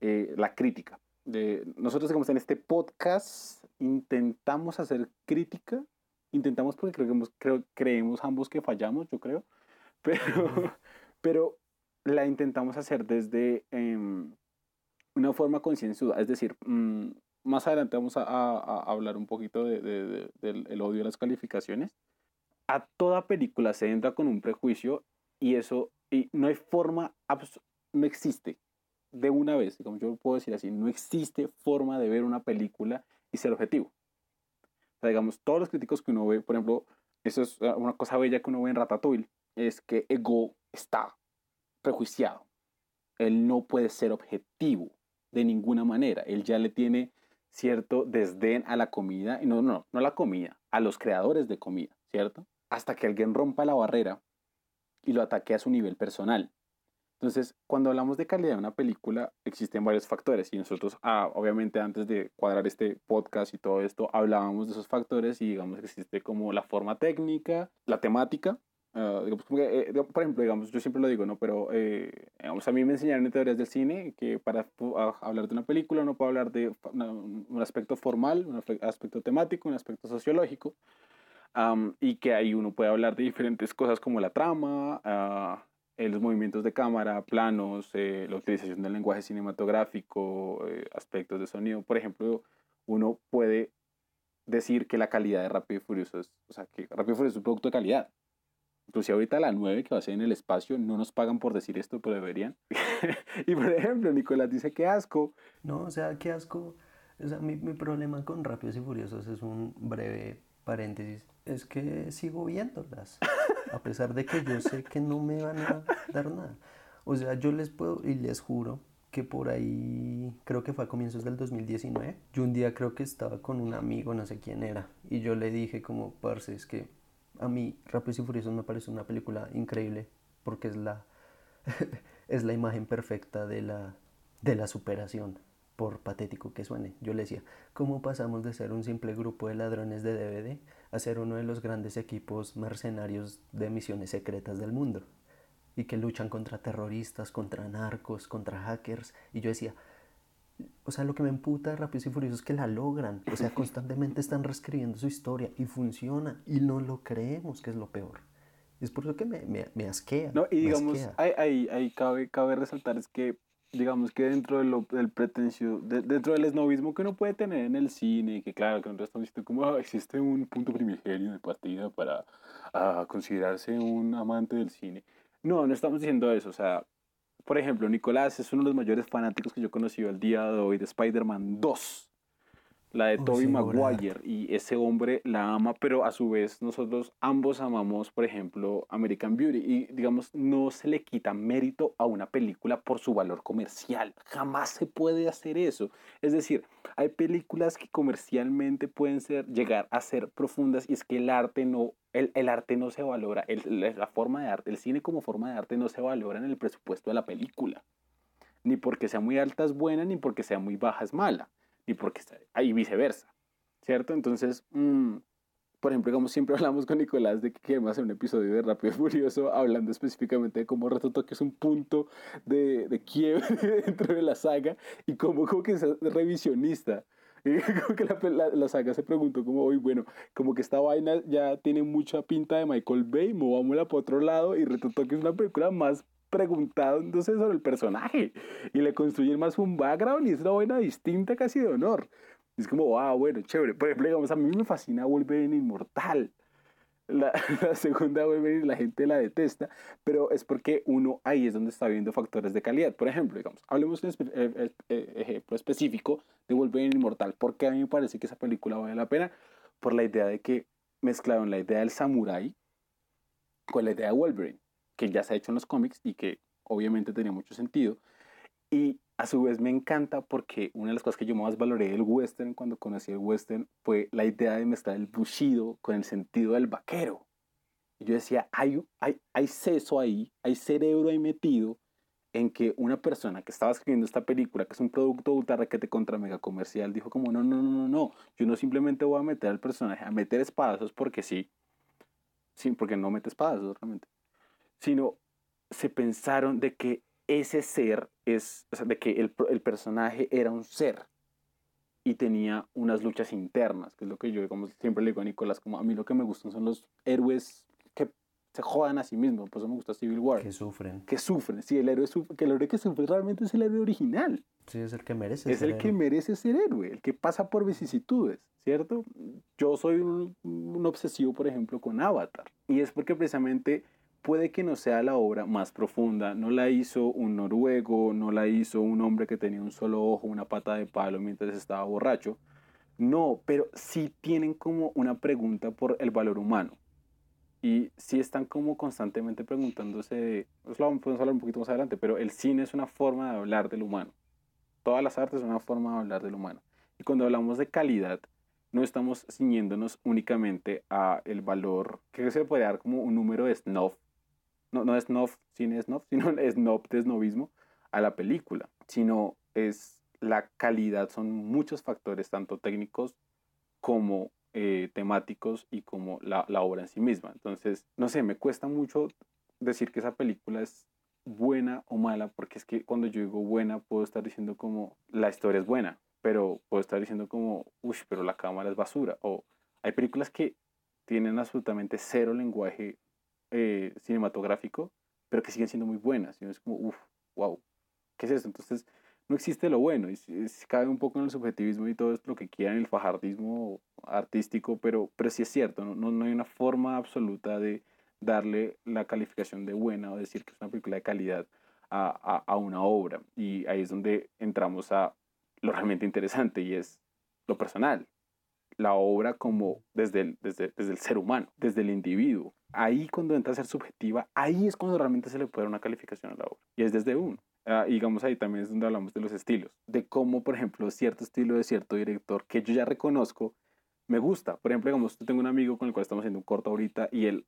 eh, la crítica. De, nosotros, digamos, en este podcast intentamos hacer crítica, intentamos porque creemos, creo, creemos ambos que fallamos, yo creo, pero, pero la intentamos hacer desde em, una forma concienzuda, es decir, mm, más adelante vamos a, hablar un poquito de, del odio a las calificaciones. A toda película se entra con un prejuicio y eso, y no hay forma, no existe de una vez, como yo puedo decir así, no existe forma de ver una película y ser objetivo. O sea, digamos, todos los críticos que uno ve, por ejemplo, eso es ah, una cosa bella que uno ve en Ratatouille, es que Ego está prejuiciado. Él no puede ser objetivo de ninguna manera. Él ya le tiene cierto desdén a la comida, y no, no, no a la comida, a los creadores de comida, ¿cierto? Hasta que alguien rompa la barrera y lo ataque a su nivel personal. Entonces, cuando hablamos de calidad de una película, existen varios factores y nosotros, ah, obviamente, antes de cuadrar este podcast y todo esto, hablábamos de esos factores y digamos que existe como la forma técnica, la temática, Uh, eh, por ejemplo, digamos, yo siempre lo digo, ¿no? Pero eh, a mí me enseñaron en teorías del cine que para hablar de una película no puedo hablar de un aspecto formal, un aspecto temático, un aspecto sociológico, y que ahí uno puede hablar de diferentes cosas como la trama, uh, los movimientos de cámara, planos, eh, la utilización del lenguaje cinematográfico, aspectos de sonido. Por ejemplo, uno puede decir que la calidad de Rápido y Furioso es, o sea, que Rápido y Furioso es un producto de calidad Inclusive ahorita la 9 que va a ser en el espacio, no nos pagan por decir esto, pero deberían. y por ejemplo, Nicolás dice que asco. No, o sea, qué asco. O sea, mi, mi problema con Rápidos y Furiosos es un breve paréntesis. Es que sigo viéndolas. A pesar de que yo sé que no me van a dar nada. O sea, yo les puedo y les juro que por ahí, creo que fue a comienzos del 2019, yo un día creo que estaba con un amigo, no sé quién era, y yo le dije como, parce, es que a mí Rápidos y Furiosos me parece una película increíble porque es la, es la imagen perfecta de la, de la superación, por patético que suene. Yo le decía, ¿cómo pasamos de ser un simple grupo de ladrones de DVD a ser uno de los grandes equipos mercenarios de misiones secretas del mundo? Y que luchan contra terroristas, contra narcos, contra hackers. Y yo decía, o sea, lo que me emputa de Rápidos y Furiosos es que la logran. O sea, constantemente están reescribiendo su historia y funciona. Y no lo creemos, que es lo peor. Es por eso que me, me, me asquea. No, y digamos, ahí, ahí, cabe, cabe resaltar es que, digamos que dentro de lo, del pretencio, dentro del esnovismo que uno puede tener en el cine, que claro, que nosotros estamos diciendo como ah, existe un punto primigenio de partida para ah, considerarse un amante del cine. No, no estamos diciendo eso. O sea, por ejemplo, Nicolás es uno de los mayores fanáticos que yo he conocido al día de hoy de Spider-Man 2, la de Tobey Maguire, y ese hombre la ama, pero a su vez nosotros ambos amamos, por ejemplo, American Beauty, y digamos, no se le quita mérito a una película por su valor comercial, jamás se puede hacer eso. Es decir, hay películas que comercialmente pueden ser, llegar a ser profundas, y es que el arte no el, el, arte no se valora, el, la forma de arte, el cine como forma de arte no se valora en el presupuesto de la película. Ni porque sea muy alta es buena, ni porque sea muy baja es mala, ni porque y viceversa, ¿cierto? Entonces, mm, por ejemplo, como siempre hablamos con Nicolás de que queremos hacer un episodio de Rápido y Furioso, hablando específicamente de cómo Reto que es un punto de, de quiebre dentro de la saga y cómo, como que es revisionista y como que la, la, saga se preguntó como, hoy bueno, como que esta vaina ya tiene mucha pinta de Michael Bay, movámosla para otro lado y resultó que es una película más preguntado entonces sobre el personaje y le construyen más un background y es una vaina distinta casi de honor. es como, wow, bueno, chévere. Por ejemplo, digamos, a mí me fascina Wolverine Inmortal. la, la segunda Wolverine la gente la detesta, pero es porque uno ahí es donde está viendo factores de calidad. Por ejemplo, digamos, hablemos de un eh, eh, eh, ejemplo específico de Wolverine Inmortal. porque a mí me parece que esa película vale la pena? Por la idea de que mezclaron la idea del samurái con la idea de Wolverine, que ya se ha hecho en los cómics y que obviamente tenía mucho sentido. Y a su vez me encanta porque una de las cosas que yo más valoré del western cuando conocí el western fue la idea de mezclar el bushido con el sentido del vaquero. Y yo decía, hay, hay, hay seso ahí, hay cerebro ahí metido en que una persona que estaba escribiendo esta película, que es un producto ultra requete contra mega comercial, dijo como, no, no, no, no, no, yo no simplemente voy a meter al personaje a meter espadazos porque sí, sí, porque no mete espadazos realmente, sino se pensaron de que ese ser es, o sea, de que el, el personaje era un ser y tenía unas luchas internas, que es lo que yo digamos, siempre le digo a Nicolás, como a mí lo que me gustan son los héroes que se jodan a sí mismos, por eso me gusta Civil War, Que sufren. que sufren, sí, el héroe sufre, que el héroe que sufre realmente es el héroe original, Sí, es el que merece. es ser el que héroe. merece ser héroe, el que pasa por vicisitudes, ¿cierto? Yo soy un, un obsesivo, por ejemplo, con Avatar. Y es porque precisamente puede que no sea la obra más profunda. No la hizo un noruego, no la hizo un hombre que tenía un solo ojo, una pata de palo mientras estaba borracho. No, pero sí tienen como una pregunta por el valor humano. Y sí están como constantemente preguntándose, pues lo podemos hablar un poquito más adelante, pero el cine es una forma de hablar del humano todas las artes son una forma de hablar del humano. Y cuando hablamos de calidad, no estamos ciñéndonos únicamente a el valor que se puede dar como un número de snuff, no, no snuff, cine snuff, sino snuff de snobismo a la película, sino es la calidad, son muchos factores, tanto técnicos como eh, temáticos y como la, la obra en sí misma. Entonces, no sé, me cuesta mucho decir que esa película es buena o mala, porque es que cuando yo digo buena, puedo estar diciendo como la historia es buena, pero puedo estar diciendo como, uy, pero la cámara es basura. O hay películas que tienen absolutamente cero lenguaje eh, cinematográfico, pero que siguen siendo muy buenas. Y uno es como, uff, wow, ¿qué es eso? Entonces, no existe lo bueno, y cabe un poco en el subjetivismo y todo es lo que quieran, el fajardismo artístico, pero, pero sí es cierto, no, no, no hay una forma absoluta de darle la calificación de buena o decir que es una película de calidad a, a, a una obra. Y ahí es donde entramos a lo realmente interesante y es lo personal. La obra como desde el, desde, desde el ser humano, desde el individuo. Ahí cuando entra a ser subjetiva, ahí es cuando realmente se le puede dar una calificación a la obra. Y es desde uno. Y digamos ahí también es donde hablamos de los estilos. De cómo, por ejemplo, cierto estilo de cierto director que yo ya reconozco, me gusta. Por ejemplo, digamos, tengo un amigo con el cual estamos haciendo un corto ahorita y él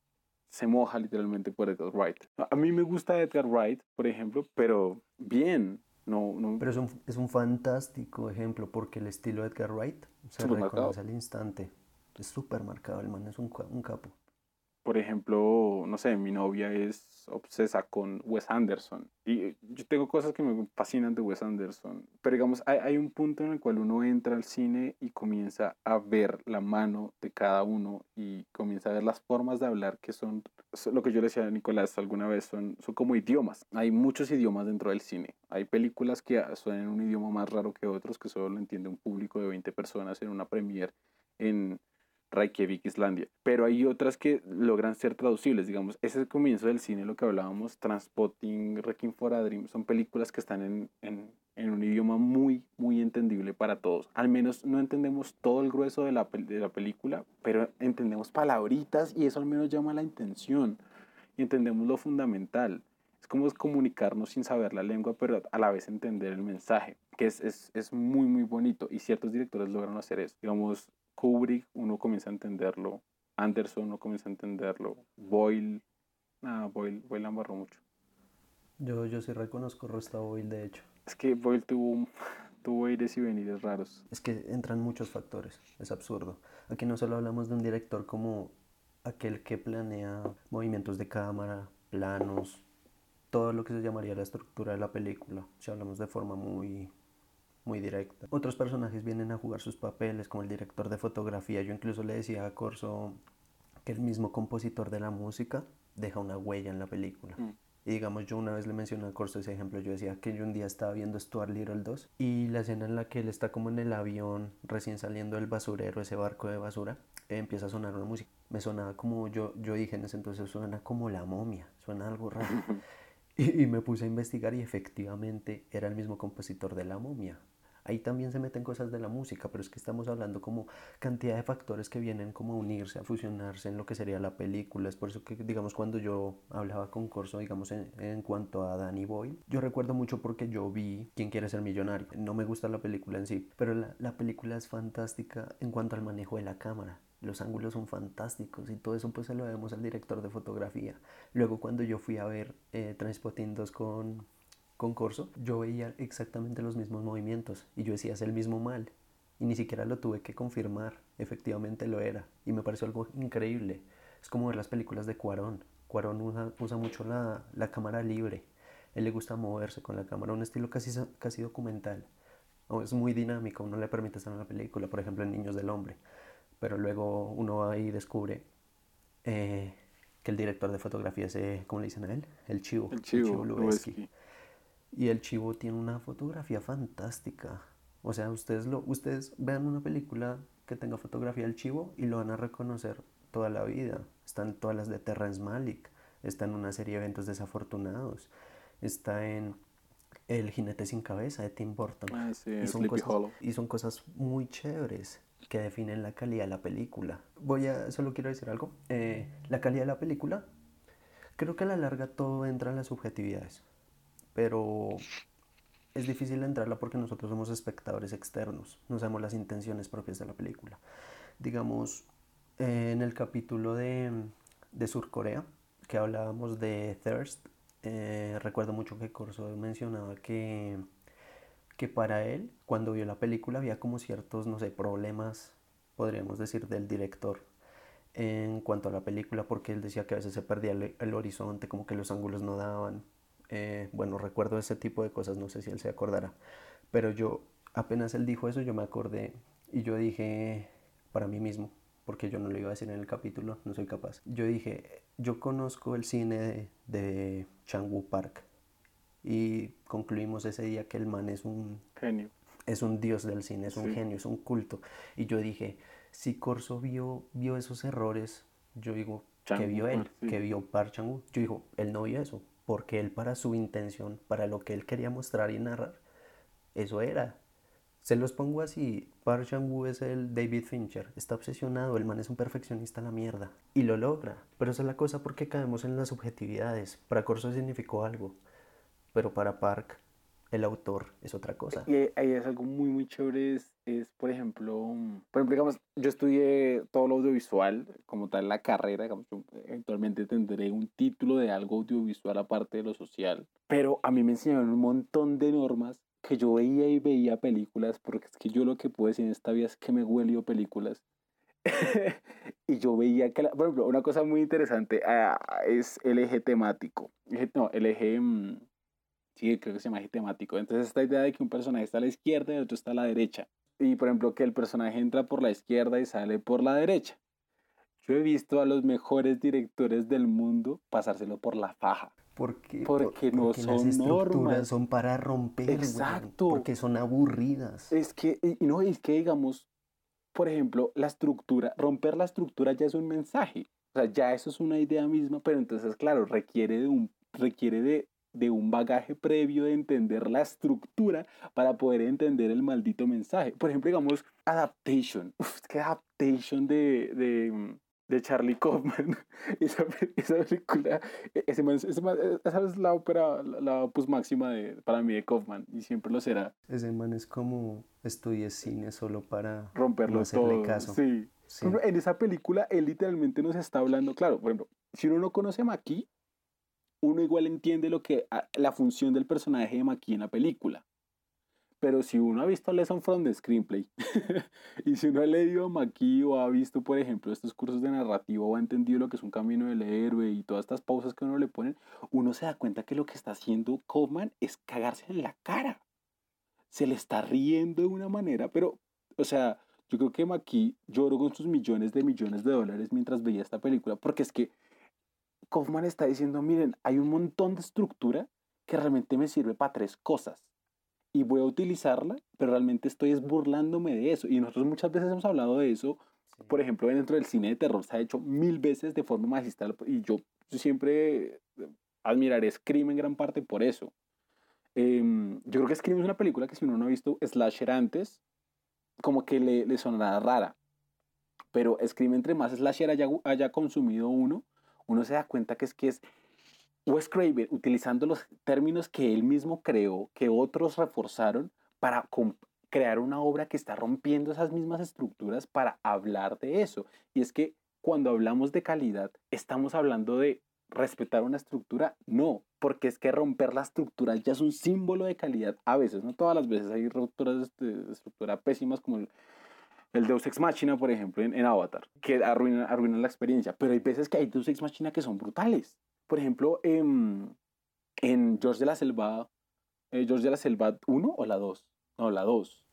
se moja literalmente por Edgar Wright. A mí me gusta Edgar Wright, por ejemplo, pero bien. No, no, Pero es un, es un fantástico ejemplo porque el estilo de Edgar Wright se marcado. reconoce al instante. Es súper marcado, el man es un, un capo. Por ejemplo, no sé, mi novia es obsesa con Wes Anderson. Y yo tengo cosas que me fascinan de Wes Anderson. Pero digamos, hay, hay un punto en el cual uno entra al cine y comienza a ver la mano de cada uno y comienza a ver las formas de hablar que son, lo que yo le decía a Nicolás alguna vez, son, son como idiomas. Hay muchos idiomas dentro del cine. Hay películas que suenan un idioma más raro que otros, que solo lo entiende un público de 20 personas en una premiere en Reykjavik, Islandia. Pero hay otras que logran ser traducibles, digamos. Ese es el comienzo del cine, lo que hablábamos, Transpotting, Requiem for a Dream, son películas que están en, en, en un idioma muy, muy entendible para todos. Al menos no entendemos todo el grueso de la, de la película, pero entendemos palabritas y eso al menos llama la intención y entendemos lo fundamental. Es como comunicarnos sin saber la lengua, pero a la vez entender el mensaje, que es, es, es muy, muy bonito. Y ciertos directores logran hacer eso. Digamos, Kubrick, uno comienza a entenderlo. Anderson, uno comienza a entenderlo. Boyle, nada, Boyle, Boyle embarró mucho. Yo, yo sí reconozco Rosta Boyle, de hecho. Es que Boyle tuvo, tuvo aires y venires raros. Es que entran muchos factores, es absurdo. Aquí no solo hablamos de un director como aquel que planea movimientos de cámara, planos, todo lo que se llamaría la estructura de la película, si hablamos de forma muy, muy directa. Otros personajes vienen a jugar sus papeles, como el director de fotografía. Yo incluso le decía a Corso que el mismo compositor de la música deja una huella en la película. Mm. Y digamos, yo una vez le mencioné a Corso ese ejemplo, yo decía que yo un día estaba viendo Stuart Little 2 y la escena en la que él está como en el avión recién saliendo del basurero, ese barco de basura, empieza a sonar una música. Me sonaba como, yo, yo dije en ese entonces, suena como la momia, suena algo raro. y, y me puse a investigar y efectivamente era el mismo compositor de la momia. Ahí también se meten cosas de la música, pero es que estamos hablando como cantidad de factores que vienen como a unirse, a fusionarse en lo que sería la película. Es por eso que, digamos, cuando yo hablaba con Corso, digamos, en, en cuanto a Danny Boyle, yo recuerdo mucho porque yo vi Quién quiere ser millonario. No me gusta la película en sí, pero la, la película es fantástica en cuanto al manejo de la cámara los ángulos son fantásticos y todo eso pues se lo debemos al director de fotografía. Luego cuando yo fui a ver eh, Transpotting 2 con, con Corso, yo veía exactamente los mismos movimientos y yo decía es el mismo mal y ni siquiera lo tuve que confirmar, efectivamente lo era y me pareció algo increíble. Es como ver las películas de Cuarón. Cuarón usa, usa mucho la, la, cámara libre, él le gusta moverse con la cámara, un estilo casi, casi documental. Es muy dinámico, uno le permite estar en la película, por ejemplo en Niños del Hombre pero luego uno ahí descubre eh, que el director de fotografía es, eh, ¿cómo le dicen a él? El Chivo. El Chivo, el Chivo Y el Chivo tiene una fotografía fantástica. O sea, ustedes, lo, ustedes vean una película que tenga fotografía del Chivo y lo van a reconocer toda la vida. Están todas las de Terrence Malick, está en una serie de eventos desafortunados, está en El jinete sin cabeza de Tim Burton. Ah, sí, y, son cosas, y son cosas muy chéveres que definen la calidad de la película. Voy a, solo quiero decir algo. Eh, la calidad de la película, creo que a la larga todo entra en las subjetividades, pero es difícil entrarla porque nosotros somos espectadores externos, no sabemos las intenciones propias de la película. Digamos, eh, en el capítulo de, de Surcorea, que hablábamos de Thirst, eh, recuerdo mucho que Corso mencionaba que que para él, cuando vio la película, había como ciertos, no sé, problemas, podríamos decir, del director en cuanto a la película, porque él decía que a veces se perdía el, el horizonte, como que los ángulos no daban. Eh, bueno, recuerdo ese tipo de cosas, no sé si él se acordará, pero yo, apenas él dijo eso, yo me acordé y yo dije para mí mismo, porque yo no lo iba a decir en el capítulo, no soy capaz. Yo dije, yo conozco el cine de, de Chang-woo Park, y concluimos ese día que el man es un genio. Es un dios del cine, es un Sí. genio, es un culto. Y yo dije, si Corso vio, vio esos errores, yo digo, que vio él, sí. que vio Park Chan-wook, yo digo, él no vio eso, porque él para su intención, para lo que él quería mostrar y narrar, eso era. Se los pongo así, Park Chan-wook es el David Fincher, está obsesionado, el man es un perfeccionista a la mierda, y lo logra. Pero esa es la cosa porque caemos en las subjetividades. Para Corso significó algo, pero para Park, el autor, es otra cosa. Y ahí- ahí es algo muy, muy chévere, es, es, por ejemplo, mm, por ejemplo, digamos, yo estudié todo lo audiovisual, como tal la carrera, digamos, yo eventualmente tendré un título de algo audiovisual aparte de lo social, pero a mí me enseñaron un montón de normas que yo veía y veía películas, porque es que yo lo que puedo decir en esta vida es que me huelio películas. y yo veía que, la- por ejemplo, una cosa muy interesante ah, es el eje temático. No, el eje... Sí, creo que se llama temático. Entonces, esta idea de que un personaje está a la izquierda y el otro está a la derecha. Y, por ejemplo, que el personaje entra por la izquierda y sale por la derecha. Yo he visto a los mejores directores del mundo pasárselo por la faja. Porque, Porque no las son estructuras normas. son para romper, Exacto. porque son aburridas. Es que, y no, es que digamos, por ejemplo, la estructura, romper la estructura ya es un mensaje. O sea, ya eso es una idea misma, pero entonces, claro, requiere de un, requiere de, de un bagaje previo de entender la estructura para poder entender el maldito mensaje. Por ejemplo, digamos, Adaptation. Uf, que Adaptation de, de, de Charlie Kaufman. esa, esa película, e- ese ese man- esa es la ópera, la, la opus máxima de, para mí de Kaufman y siempre lo será Ese man es como estudié cine solo para romperlo no hacerle todo. caso. Sí. Sí. En esa película, él literalmente nos está hablando, claro, por ejemplo, si uno no conoce a Maki, uno igual entiende lo que, a- la función del personaje de Maki en la película. Pero si uno ha visto Lesson from the Screenplay, y si uno ha leído a Maki o ha visto, por ejemplo, estos cursos de narrativa o ha entendido lo que es un camino del héroe y todas estas pausas que uno le ponen, uno se da cuenta que lo que está haciendo Kaufman es cagarse en la cara. Se le está riendo de una manera, pero, o sea, yo creo que Maki lloró con sus millones de millones de dólares mientras veía esta película, porque es que Kaufman está diciendo, miren, hay un montón de estructura que realmente me sirve para tres cosas. Y voy a utilizarla, pero realmente estoy es burlándome de eso. Y nosotros muchas veces hemos hablado de eso. Por ejemplo, dentro del cine de terror se ha hecho mil veces de forma magistral. Y yo, siempre admiraré Scream en gran parte por eso. Em, yo creo que Scream es una película que si uno no ha visto Slasher antes, como que le, le sonará rara. Pero Scream entre más Slasher haya, haya consumido uno, uno se da cuenta que es que es Wes Craven utilizando los términos que él mismo creó, que otros reforzaron para crear una obra que está rompiendo esas mismas estructuras para hablar de eso. Y es que cuando hablamos de calidad, estamos hablando de respetar una estructura, no, porque es que romper la estructura ya es un símbolo de calidad a veces, no todas las veces hay rupturas de estructura pésimas como el, el Deus Ex Machina, por ejemplo, en, Avatar, que arruinan, arruinan la experiencia, pero hay veces que hay Deus Ex Machina que son brutales. Por ejemplo, en, en George de la Selva, eh, George de la Selva 1 o la 2, no, la 2.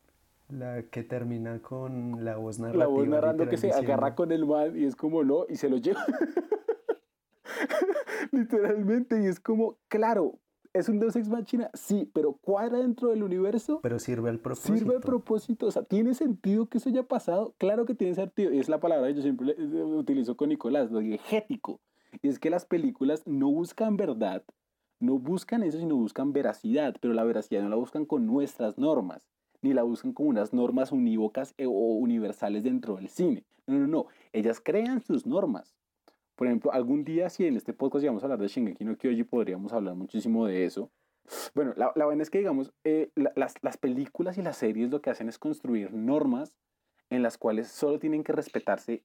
La que termina con la voz narrativa. La voz narrando que se agarra con el mal y es como no, y se lo lleva. Literalmente, y es como, claro, ¿es un Deus Ex Machina? Sí, pero cuadra dentro del universo. Pero sirve al propósito. Sirve al propósito, o sea, ¿tiene sentido que eso haya pasado? Claro que tiene sentido, y es la palabra que yo siempre utilizo con Nicolás, lo diegético. Y es que las películas no buscan verdad, no buscan eso, sino buscan veracidad, pero la veracidad no la buscan con nuestras normas, ni la buscan con unas normas unívocas eh, o universales dentro del cine. No, no, no, ellas crean sus normas. Por ejemplo, algún día si en este podcast íbamos a hablar de Shingeki no Kyoji, podríamos hablar muchísimo de eso. Bueno, la, la es que, digamos, eh, las, las películas y las series lo que hacen es construir normas en las cuales solo tienen que respetarse,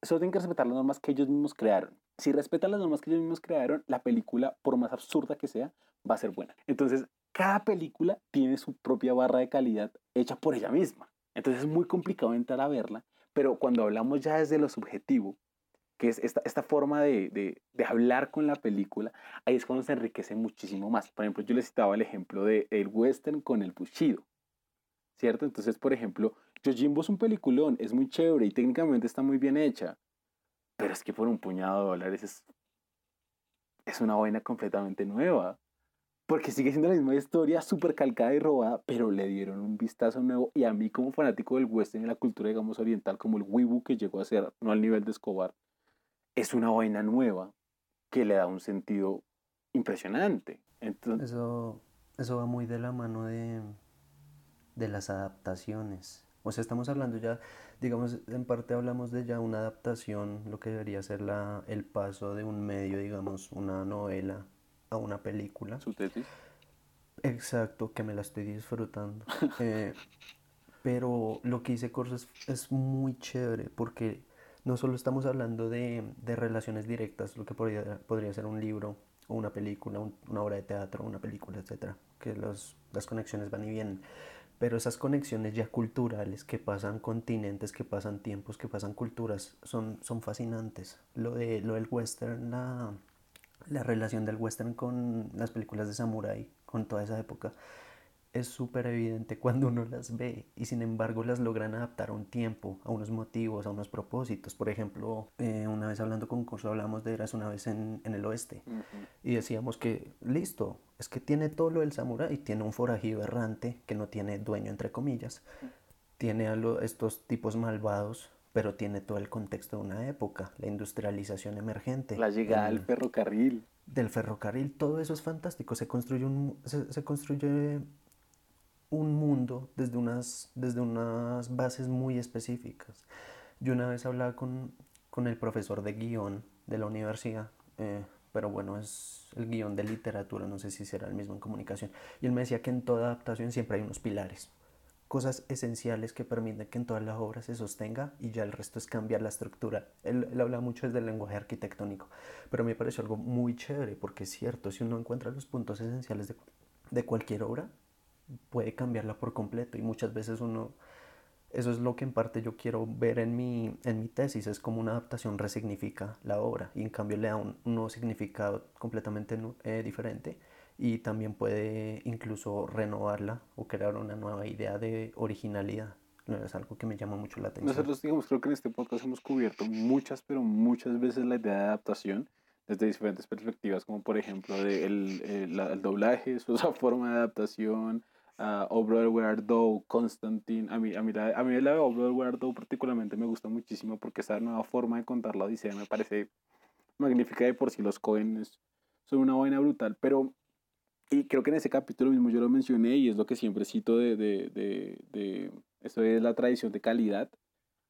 solo tienen que respetar las normas que ellos mismos crearon. Si respetan las normas que ellos mismos crearon, la película, por más absurda que sea, va a ser buena. Entonces, cada película tiene su propia barra de calidad hecha por ella misma. Entonces es muy complicado entrar a verla, pero cuando hablamos ya desde lo subjetivo, que es esta, esta forma de, de, de, hablar con la película, ahí es cuando se enriquece muchísimo más. Por ejemplo, yo les citaba el ejemplo del el western con el Bushido, ¿cierto? Entonces, por ejemplo, Yojimbo es un peliculón, es muy chévere y técnicamente está muy bien hecha, pero es que por un puñado de dólares es, es una vaina completamente nueva. Porque sigue siendo la misma historia, súper calcada y robada, pero le dieron un vistazo nuevo. Y a mí, como fanático del western y la cultura, digamos, oriental, como el Weibo que llegó a ser, no al nivel de Escobar, es una vaina nueva que le da un sentido impresionante. Entonces, eso, eso va muy de la mano de, de las adaptaciones. O sea, estamos hablando ya, digamos, en parte hablamos de ya una adaptación, lo que debería ser la, el paso de un medio, digamos, una novela a una película. ¿Su tesis? Exacto, que me la estoy disfrutando. Eh, pero lo que hice Corso es muy chévere porque no solo estamos hablando de, de relaciones directas, lo que podría, podría, ser un libro o una película, una obra de teatro, una película, etcétera, que los, las conexiones van y vienen. Pero esas conexiones ya culturales que pasan continentes, que pasan tiempos, que pasan culturas, son, son fascinantes. Lo, de, lo del western, la, la relación del western con las películas de samurai, con toda esa época, es súper evidente cuando uno las ve y sin embargo las logran adaptar a un tiempo, a unos motivos, a unos propósitos. Por ejemplo, eh, una vez hablando con Curso hablamos de Eras una vez en, en el oeste y decíamos que listo, es que tiene todo lo del samurái, tiene un forajido errante que no tiene dueño entre comillas, tiene a estos tipos malvados pero tiene todo el contexto de una época, la industrialización emergente. La llegada del ferrocarril. Del ferrocarril, todo eso es fantástico. Se construye, un, se, se construye un mundo desde unas, desde unas bases muy específicas. Yo una vez hablaba con, con el profesor de guion de la universidad, eh, pero bueno, es el guion de literatura, no sé si será el mismo en comunicación, y él me decía que en toda adaptación siempre hay unos pilares, cosas esenciales que permiten que en todas las obras se sostenga y ya el resto es cambiar la estructura. Él, él habla mucho desde el lenguaje arquitectónico, pero me pareció algo muy chévere porque es cierto, si uno encuentra los puntos esenciales de, de cualquier obra, puede cambiarla por completo y muchas veces uno, eso es lo que en parte yo quiero ver en mi, en mi tesis, es como una adaptación resignifica la obra y en cambio le da un, nuevo significado completamente eh, diferente y también puede incluso renovarla o crear una nueva idea de originalidad. Es algo que me llama mucho la atención. Nosotros, digamos, creo que en este podcast hemos cubierto muchas, pero muchas veces la idea de adaptación desde diferentes perspectivas, como por ejemplo de el, el, el doblaje, su forma de adaptación, a Oh Brother Where Art Thou, Constantine. A mí, a mí, la, a mí la de Oh Brother Where Art Thou particularmente me gusta muchísimo porque esa nueva forma de contar la Odisea me parece magnífica de por sí los Cohen son una vaina brutal, pero y creo que en ese capítulo mismo yo lo mencioné y es lo que siempre cito de, de, de, de es la tradición de calidad,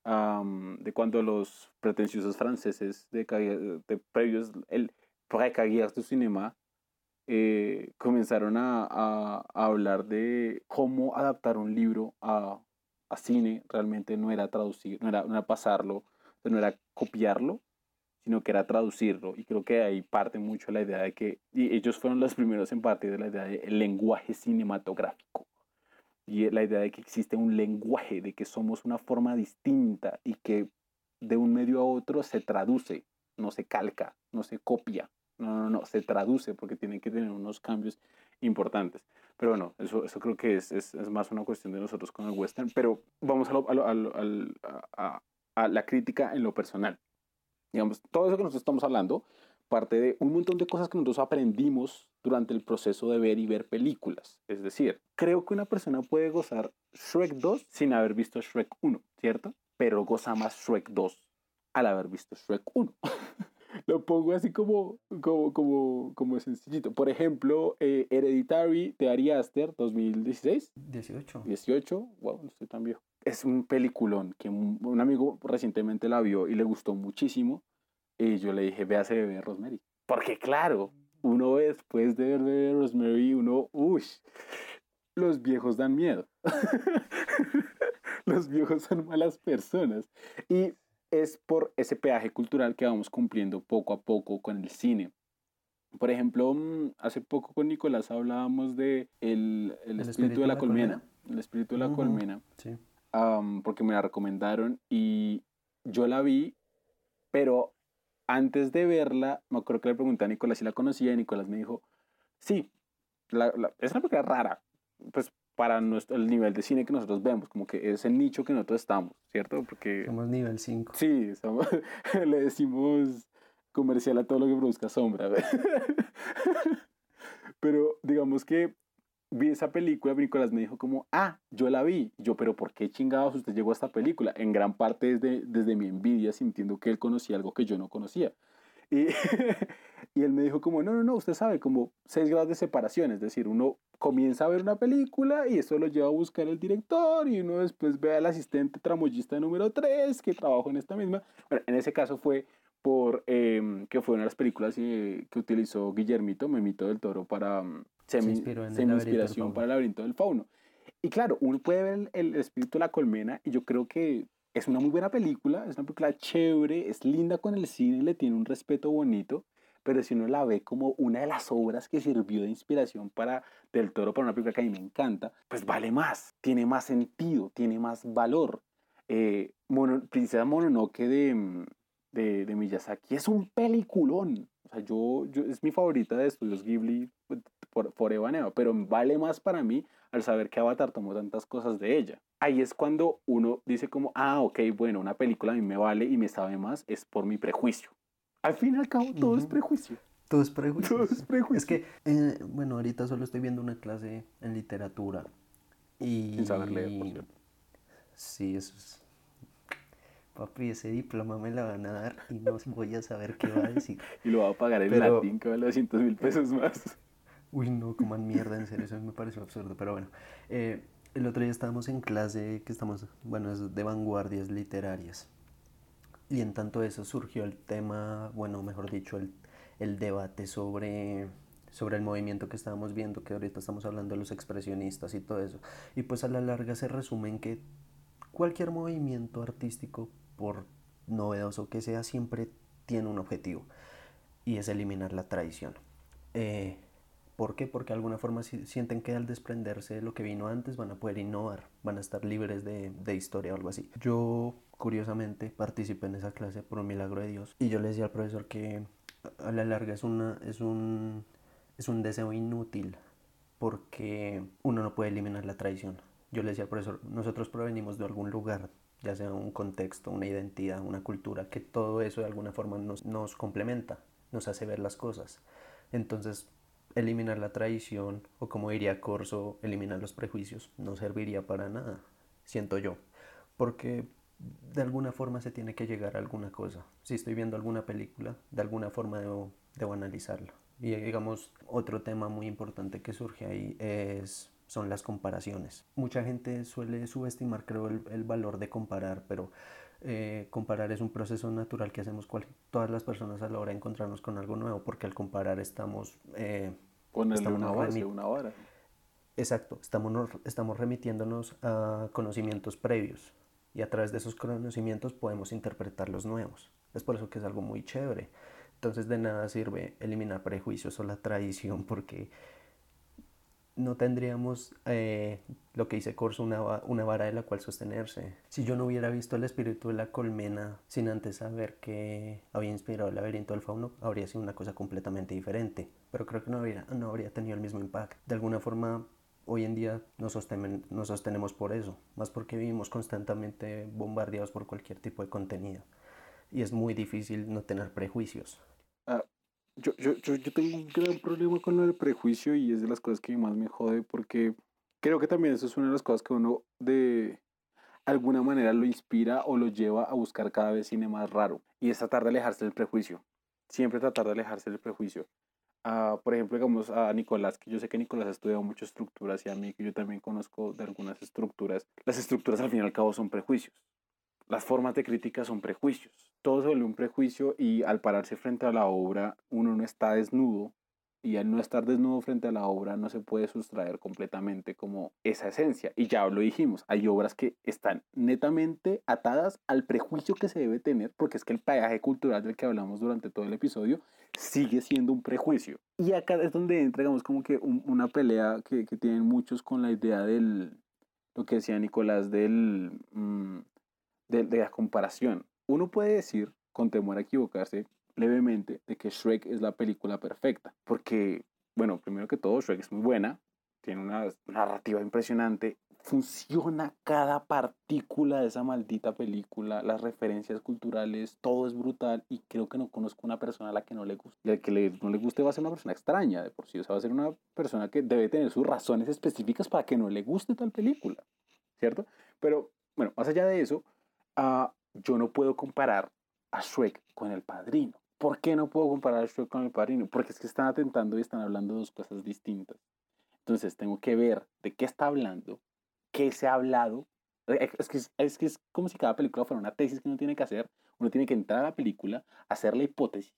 am, de cuando los pretenciosos franceses de, de previos, el pré-Cahiers du Cinéma, eh, comenzaron a, hablar de cómo adaptar un libro a, a cine, realmente no era traducir, no era, pasarlo, no era copiarlo, sino que era traducirlo. Y creo que ahí parte mucho la idea de que, y ellos fueron los primeros en partir de la idea del lenguaje cinematográfico. Y la idea de que existe un lenguaje, de que somos una forma distinta y que de un medio a otro se traduce, no se calca, no se copia. No, no, no, se traduce porque tiene que tener unos cambios importantes. Pero bueno, eso, eso creo que es, más una cuestión de nosotros con el western. Pero vamos a la crítica en lo personal digamos, todo eso que nosotros estamos hablando parte de un montón de cosas que nosotros aprendimos durante el proceso de ver y ver películas. Es decir, creo que una persona puede gozar Shrek 2 sin haber visto Shrek 1, ¿cierto? Pero goza más Shrek 2 al haber visto Shrek 1. Lo pongo así como, como, como, como sencillito. Por ejemplo, eh, Hereditary de Ari Aster, 2016. 18. 18, wow, no estoy tan viejo. Es un peliculón que un, un amigo recientemente la vio y le gustó muchísimo. Y yo le dije, véase Bebé Rosemary. Porque claro, uno después de ver Bebé Rosemary, uno, uy, los viejos dan miedo. los viejos son malas personas. Y es por ese peaje cultural que vamos cumpliendo poco a poco con el cine. Por ejemplo, mm, hace poco con Nicolás hablábamos de el, el espíritu, de la, colmena. El espíritu de la colmena Sí. porque me la recomendaron y yo la vi, pero antes de verla, me acuerdo que le pregunté a Nicolás si la conocía y Nicolás me dijo, sí, la, la- es una película rara, pues para nuestro, el nivel de cine que nosotros vemos, como que es el nicho que nosotros estamos, ¿cierto? Porque... Somos nivel 5. Sí, somos- le decimos comercial a todo lo que produzca sombra. pero digamos que vi esa película, Nicolás me dijo como, ah, yo la vi. Y Yo, pero ¿por qué chingados usted llegó a esta película? En gran parte desde, desde mi envidia, sintiendo que él conocía algo que yo no conocía. Y, y él me dijo como, no, no, no, usted sabe, como seis grados de separación, es decir, uno comienza a ver una película y eso lo lleva a buscar el director y uno después ve al asistente tramoyista número 3 que trabajó en esta misma. Bueno, en ese caso fue por, em, que fue una de las películas eh, que utilizó Guillermito, Memito del Toro, para laberinto del inspiración para el laberinto del fauno. Y claro, uno puede ver el, el espíritu de la colmena y yo creo que es una muy buena película, es una película chévere, es linda con el cine, le tiene un respeto bonito, pero si uno la ve como una de las obras que sirvió de inspiración para Del Toro, para una película que a mí me encanta, pues vale más, tiene más sentido, tiene más valor. Eh, Mono- Princesa Mononoke de, mm, de, de Miyazaki es un peliculón. O sea, yo, yo, es mi favorita de estudios Ghibli pues, por, por Eva Neva, pero vale más para mí al saber que Avatar tomó tantas cosas de ella. Ahí es cuando uno dice como, ah, ok, bueno, una película a mí me vale y me sabe más, es por mi prejuicio. Al fin y al cabo, todo es prejuicio. Todo es prejuicio. Todo es prejuicio. Es que, eh, bueno, ahorita solo estoy viendo una clase en literatura. Y... Sin saber leer, por cierto. Sí, eso es... Papi, ese diploma me la van a dar y no voy a saber qué va a decir. Y lo va a pagar en Pero- latín, que vale 200 mil pesos más. Uy, no, coman mierda, en serio, eso me pareció absurdo. Pero bueno, eh, el otro día estábamos en clase que estamos, bueno, es de vanguardias literarias. Y en tanto eso surgió el tema, bueno, mejor dicho, el, el debate sobre, sobre el movimiento que estábamos viendo, que ahorita estamos hablando de los expresionistas y todo eso. Y pues a la larga se resume en que cualquier movimiento artístico, por novedoso que sea, siempre tiene un objetivo y es eliminar la tradición. Eh, ¿Por qué? Porque de alguna forma si- sienten que al desprenderse de lo que vino antes van a poder innovar, van a estar libres de, de historia o algo así. Yo, curiosamente, participé en esa clase por un milagro de Dios y yo le decía al profesor que a- la larga es, una, es, un, es un deseo inútil porque uno no puede eliminar la tradición. Yo le decía al profesor, nosotros provenimos de algún lugar, ya sea un contexto, una identidad, una cultura, que todo eso de alguna forma nos, nos complementa. nos hace ver las cosas. Entonces, eliminar la tradición, o como diría Corso, eliminar los prejuicios, no serviría para nada, siento yo. Porque de alguna forma se tiene que llegar a alguna cosa. Si estoy viendo alguna película, de alguna forma debo, debo analizarla. Y digamos, otro tema muy importante que surge ahí es, son las comparaciones. Mucha gente suele subestimar, creo, el, el valor de comparar, pero eh, comparar es un proceso natural que hacemos cual, todas las personas a la hora de encontrarnos con algo nuevo, porque al comparar estamos... Eh, Ponerle una base, una hora. Exacto, estamos, estamos remitiéndonos a conocimientos previos y a través de esos conocimientos podemos interpretar los nuevos. Es por eso que es algo muy chévere. Entonces de nada sirve eliminar prejuicios o la tradición porque no tendríamos eh, lo que dice Corso, una, una, vara de la cual sostenerse. Si yo no hubiera visto el espíritu de la colmena sin antes saber que había inspirado el laberinto del fauno, habría sido una cosa completamente diferente. Pero creo que no habría, no habría tenido el mismo impacto. De alguna forma, hoy en día nos, nos sostenemos por eso, más porque vivimos constantemente bombardeados por cualquier tipo de contenido. Y es muy difícil no tener prejuicios. Ah, yo, yo, yo, yo, tengo un gran problema con del prejuicio y es de las cosas que más me jode porque creo que también eso es una de las cosas que uno de alguna manera lo inspira o lo lleva a buscar cada vez cine más raro y es tratar de alejarse del prejuicio. Siempre tratar de alejarse del prejuicio. Uh, por ejemplo, digamos a Nicolás, que yo sé que Nicolás ha estudiado muchas estructuras y a mí que yo también conozco de algunas estructuras. Las estructuras al fin y al cabo son prejuicios. Las formas de crítica son prejuicios. Todo se vuelve un prejuicio y al pararse frente a la obra uno no está desnudo y al no estar desnudo frente a la obra no se puede sustraer completamente como esa esencia. Y ya lo dijimos, hay obras que están netamente atadas al prejuicio que se debe tener, porque es que el paisaje cultural del que hablamos durante todo el episodio sigue siendo un prejuicio. Y acá es donde entra, como que una pelea que, que, tienen muchos con la idea del, lo que decía Nicolás, del... Mm, de, la comparación. Uno puede decir, con temor a equivocarse levemente, de que Shrek es la película perfecta. Porque, bueno, primero que todo, Shrek es muy buena, tiene una narrativa impresionante, funciona cada partícula de esa maldita película, las referencias culturales, todo es brutal y creo que no conozco una persona a la que no le guste. Y al que no le guste va a ser una persona extraña de por sí, o sea, va a ser una persona que debe tener sus razones específicas para que no le guste tal película, ¿cierto? Pero, bueno, más allá de eso, uh, yo no puedo comparar a Shrek con el padrino. ¿Por qué no puedo comparar a Shrek con el padrino? Porque es que están atentando y están hablando dos cosas distintas. Entonces tengo que ver de qué está hablando, qué se ha hablado. Eh, es que es, que es como si cada película fuera una tesis que uno tiene que hacer. Uno tiene que entrar a la película, hacer la hipótesis,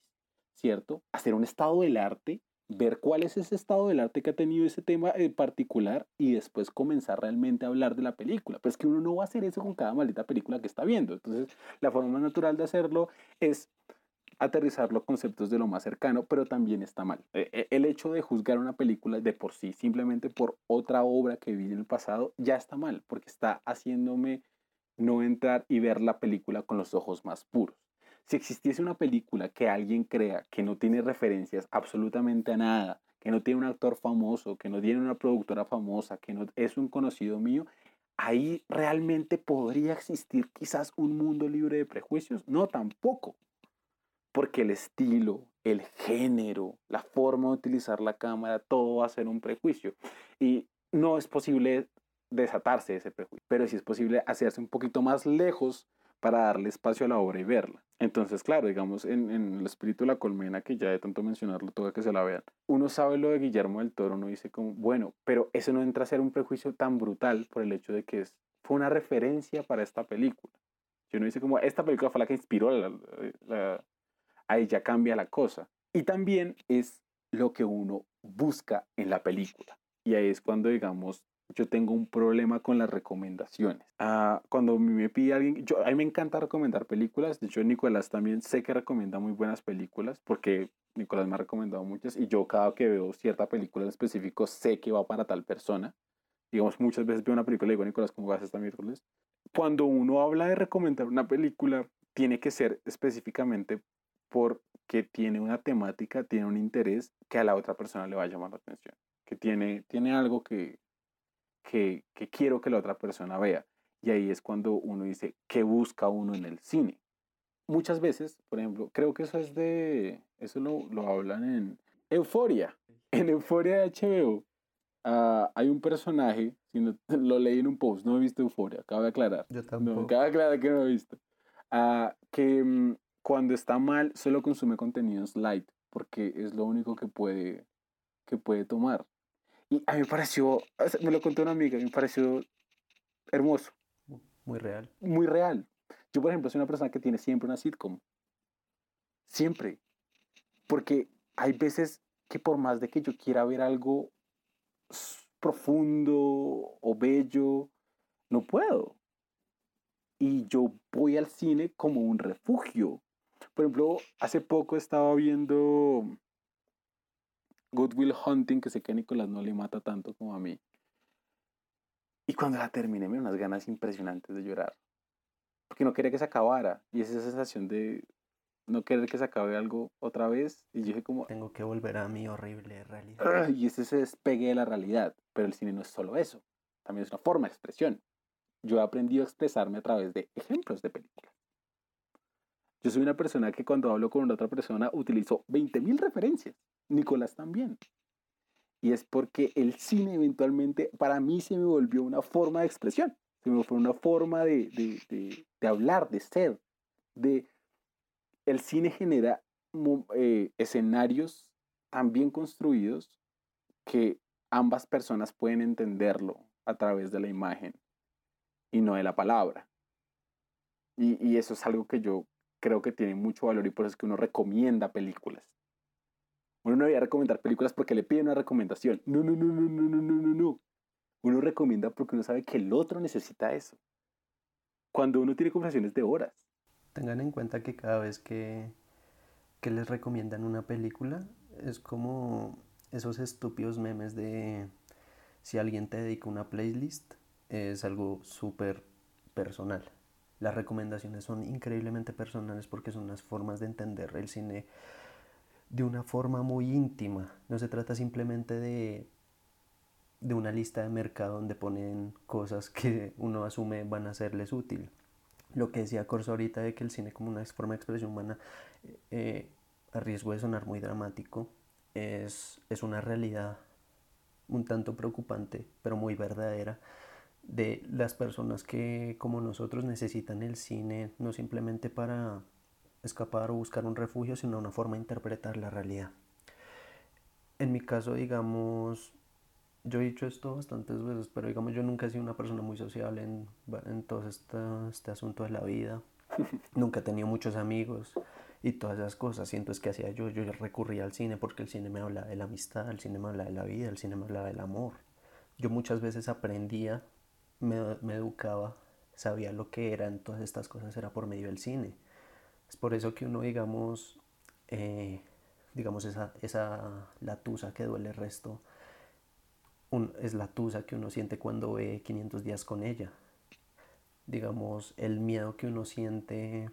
¿cierto? Hacer un estado del arte ver cuál es ese estado del arte que ha tenido ese tema en particular y después comenzar realmente a hablar de la película. Pero es que uno no va a hacer eso con cada maldita película que está viendo. Entonces, la forma natural de hacerlo es aterrizar los conceptos de lo más cercano, pero también está mal. E, e, el hecho de juzgar una película de por sí, simplemente por otra obra que vi en el pasado, ya está mal, porque está haciéndome no entrar y ver la película con los ojos más puros. Si existiese una película que alguien crea que no tiene referencias absolutamente a nada, que no tiene un actor famoso, que no tiene una productora famosa, que no es un conocido mío, ahí realmente podría existir quizás un mundo libre de prejuicios. No, tampoco. Porque el estilo, el género, la forma de utilizar la cámara, todo va a ser un prejuicio. Y no es posible desatarse de ese prejuicio, pero sí es posible hacerse un poquito más lejos para darle espacio a la obra y verla. Entonces, claro, digamos, en, el espíritu de la colmena, que ya de tanto mencionarlo, todo que se la vean, uno sabe lo de Guillermo del Toro, uno dice como, bueno, pero eso no entra a ser un prejuicio tan brutal por el hecho de que es, fue una referencia para esta película. Si uno dice como, esta película fue la que inspiró, la, ahí ya cambia la cosa. Y también es lo que uno busca en la película. Y ahí es cuando, digamos, yo tengo un problema con las recomendaciones. Ah, cuando me pide alguien, yo, a mí me encanta recomendar películas, de hecho Nicolás también sé que recomienda muy buenas películas, porque Nicolás me ha recomendado muchas y yo cada que veo cierta película en específico sé que va para tal persona. Digamos, muchas veces veo una película y digo, Nicolás, ¿cómo vas esta miércoles? Cuando uno habla de recomendar una película, tiene que ser específicamente porque tiene una temática, tiene un interés que a la otra persona le va a llamar la atención, que tiene, tiene algo que, que, quiero que la otra persona vea. Y ahí es cuando uno dice, ¿qué busca uno en el cine? muchas veces, por ejemplo, creo que eso es de, eso lo, lo hablan en Euforia. En Euforia de HBO ah, hay un personaje, si no- lo leí en un post, no he visto Euforia, acabo de aclarar. Yo No, tampoco. acabo de aclarar que no he visto. Ah, que mm, cuando está mal solo consume contenidos light, porque es lo único que puede, que puede tomar. Y a mí me pareció, o sea, me lo contó una amiga, me pareció hermoso Muy real. muy real. Yo, por ejemplo, soy una persona que tiene siempre una sitcom. Siempre. Porque hay veces que por más de que yo quiera ver algo profundo o bello, no puedo. Y yo voy al cine como un refugio. Por ejemplo, hace poco estaba viendo Good Will Hunting, que sé que a Nicolás no le mata tanto como a mí. Y cuando la terminé me dieron unas ganas impresionantes de llorar. Porque no quería que se acabara. Y es esa sensación de no querer que se acabe algo otra vez. Y yo dije como, Tengo que volver a mi horrible realidad. Y es ese despegue de la realidad. Pero el cine no es solo eso. También es una forma de expresión. Yo he aprendido a expresarme a través de ejemplos de películas. Yo soy una persona que cuando hablo con otra persona utilizo 20.000 referencias. Nicolás también. Y es porque el cine eventualmente para mí se me volvió una forma de expresión. Se me volvió una forma de, de, hablar, de ser. De, el cine genera eh, escenarios tan bien construidos que ambas personas pueden entenderlo a través de la imagen y no de la palabra. Y, y eso es algo que yo creo que tiene mucho valor y por eso es que uno recomienda películas. Uno no debería recomendar películas porque le piden una recomendación. No, no, no, no, no, no, no, no, no. Uno recomienda porque uno sabe que el otro necesita eso. Cuando uno tiene conversaciones de horas. Tengan en cuenta que cada vez que, que les recomiendan una película, es como esos estúpidos memes de si alguien te dedica una playlist, es algo súper personal. Las recomendaciones son increíblemente personales porque son unas formas de entender el cine de una forma muy íntima. No se trata simplemente de, de una lista de mercado donde ponen cosas que uno asume van a serles útil lo que decía Corso ahorita de que el cine como una forma de expresión humana, eh, a riesgo de sonar muy dramático, es, es una realidad un tanto preocupante, pero muy verdadera, de las personas que como nosotros necesitan el cine no simplemente para escapar o buscar un refugio, sino una forma de interpretar la realidad. En mi caso, digamos, yo he dicho esto bastantes veces, pero digamos yo nunca he sido una persona muy sociable en, en todo este, este asunto de la vida. nunca he tenido muchos amigos y todas esas cosas. Y entonces, ¿qué hacía yo? Yo recurría al cine porque el cine me habla de la amistad, el cine me habla de la vida, el cine me habla del amor. Yo muchas veces aprendía, me, me educaba, sabía lo que eran todas estas cosas, era por medio del cine. Es por eso que uno, digamos, eh, digamos, esa, esa latusa que duele el resto, un- es la tusa que uno siente cuando ve 500 días con ella. Digamos, el miedo que uno siente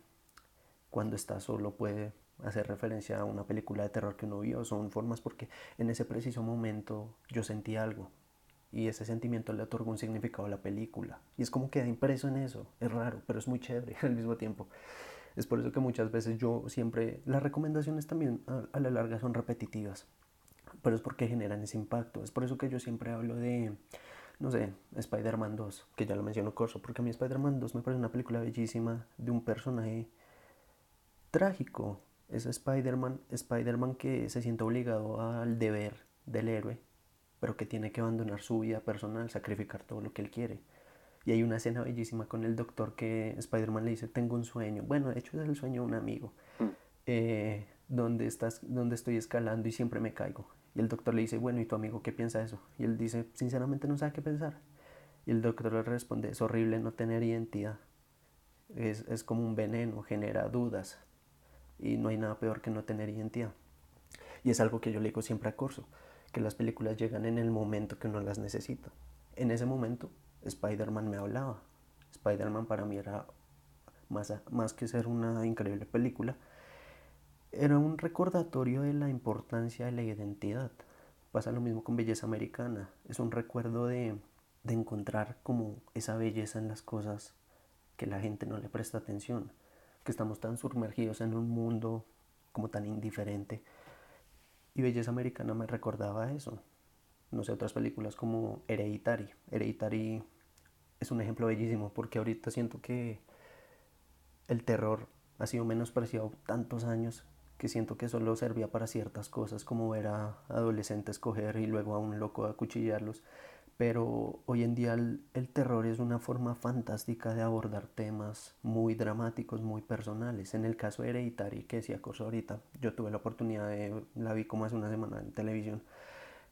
cuando está solo puede hacer referencia a una película de terror que uno vio. Son formas porque en ese preciso momento yo sentí algo y ese sentimiento le otorgó un significado a la película. Y es como queda impreso en eso. Es raro, pero es muy chévere al mismo tiempo. Es por eso que muchas veces yo siempre... Las recomendaciones también a, a la larga son repetitivas pero es porque generan ese impacto. Es por eso que yo siempre hablo de, no sé, Spider-Man 2, que ya lo mencionó Corso, porque a mí Spider-Man 2 me parece una película bellísima de un personaje trágico. Es Spider-Man, Spider-Man que se siente obligado al deber del héroe, pero que tiene que abandonar su vida personal, sacrificar todo lo que él quiere. Y hay una escena bellísima con el doctor que Spider-Man le dice, tengo un sueño. Bueno, de hecho es el sueño de un amigo. Eh, donde, estás, donde estoy escalando y siempre me caigo. Y el doctor le dice, bueno, ¿y tu amigo qué piensa de eso? Y él dice, sinceramente no sabe qué pensar. Y el doctor le responde, es horrible no tener identidad. Es, es como un veneno, genera dudas. Y no hay nada peor que no tener identidad. Y es algo que yo le digo siempre a Corso, que las películas llegan en el momento que uno las necesita. En ese momento, Spider-Man me hablaba. Spider-Man para mí era más, más que ser una increíble película, era un recordatorio de la importancia de la identidad. Pasa lo mismo con Belleza Americana. Es un recuerdo de, de encontrar como esa belleza en las cosas que la gente no le presta atención. que estamos tan sumergidos en un mundo como tan indiferente. Y Belleza Americana me recordaba eso. No sé, otras películas como Hereditary. Hereditary es un ejemplo bellísimo porque ahorita siento que el terror ha sido menospreciado tantos años que siento que solo servía para ciertas cosas como ver a adolescentes coger y luego a un loco acuchillarlos. Pero hoy en día el, terror es una forma fantástica de abordar temas muy dramáticos, muy personales. En el caso de Hereditary, que decía Corso ahorita, yo tuve la oportunidad de, la vi como hace una semana en televisión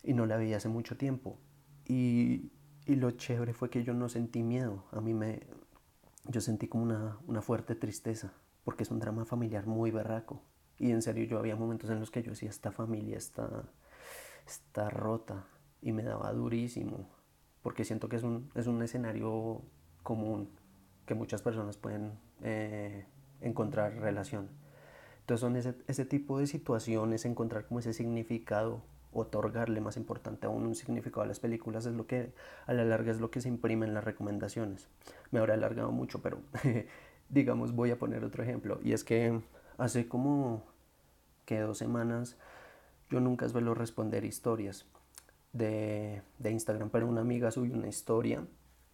y no la vi hace mucho tiempo. Y, y lo chévere fue que yo no sentí miedo, a mí me, yo sentí como una, una fuerte tristeza, porque es un drama familiar muy berraco. Y en serio, yo había momentos en los que yo decía, esta familia está, está rota y me daba durísimo, porque siento que es un, es un escenario común que muchas personas pueden eh, encontrar relación. Entonces son ese, ese tipo de situaciones, encontrar como ese significado, otorgarle más importante aún un significado a las películas es lo que a la larga es lo que se imprime en las recomendaciones. Me habrá alargado mucho, pero digamos voy a poner otro ejemplo y es que Hace como que dos semanas yo nunca suelo responder historias de, de, Instagram, pero una amiga subió una historia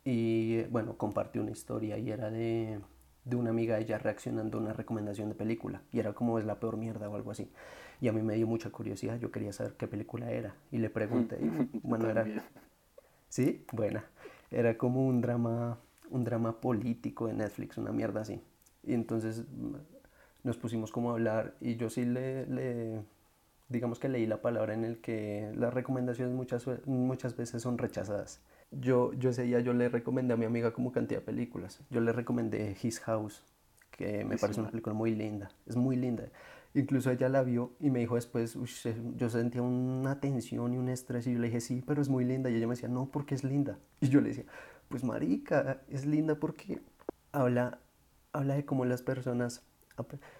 y bueno, compartió una historia y era de, de una amiga ella reaccionando a una recomendación de película y era como es la peor mierda o algo así. Y a mí me dio mucha curiosidad, yo quería saber qué película era y le pregunté, bueno, era... Sí, buena. Era como un drama, un drama político de Netflix, una mierda así. Y entonces nos pusimos como a hablar y yo sí le, le, digamos que leí la palabra en el que las recomendaciones muchas, muchas veces son rechazadas. Yo, yo ese día yo le recomendé a mi amiga como cantidad de películas. Yo le recomendé His House, que me parece una película muy linda, es muy linda. Incluso ella la vio y me dijo después, yo sentía una tensión y un estrés y yo le dije, sí, pero es muy linda. Y ella me decía, no, porque es linda. Y yo le decía, pues marica, es linda porque habla, habla de cómo las personas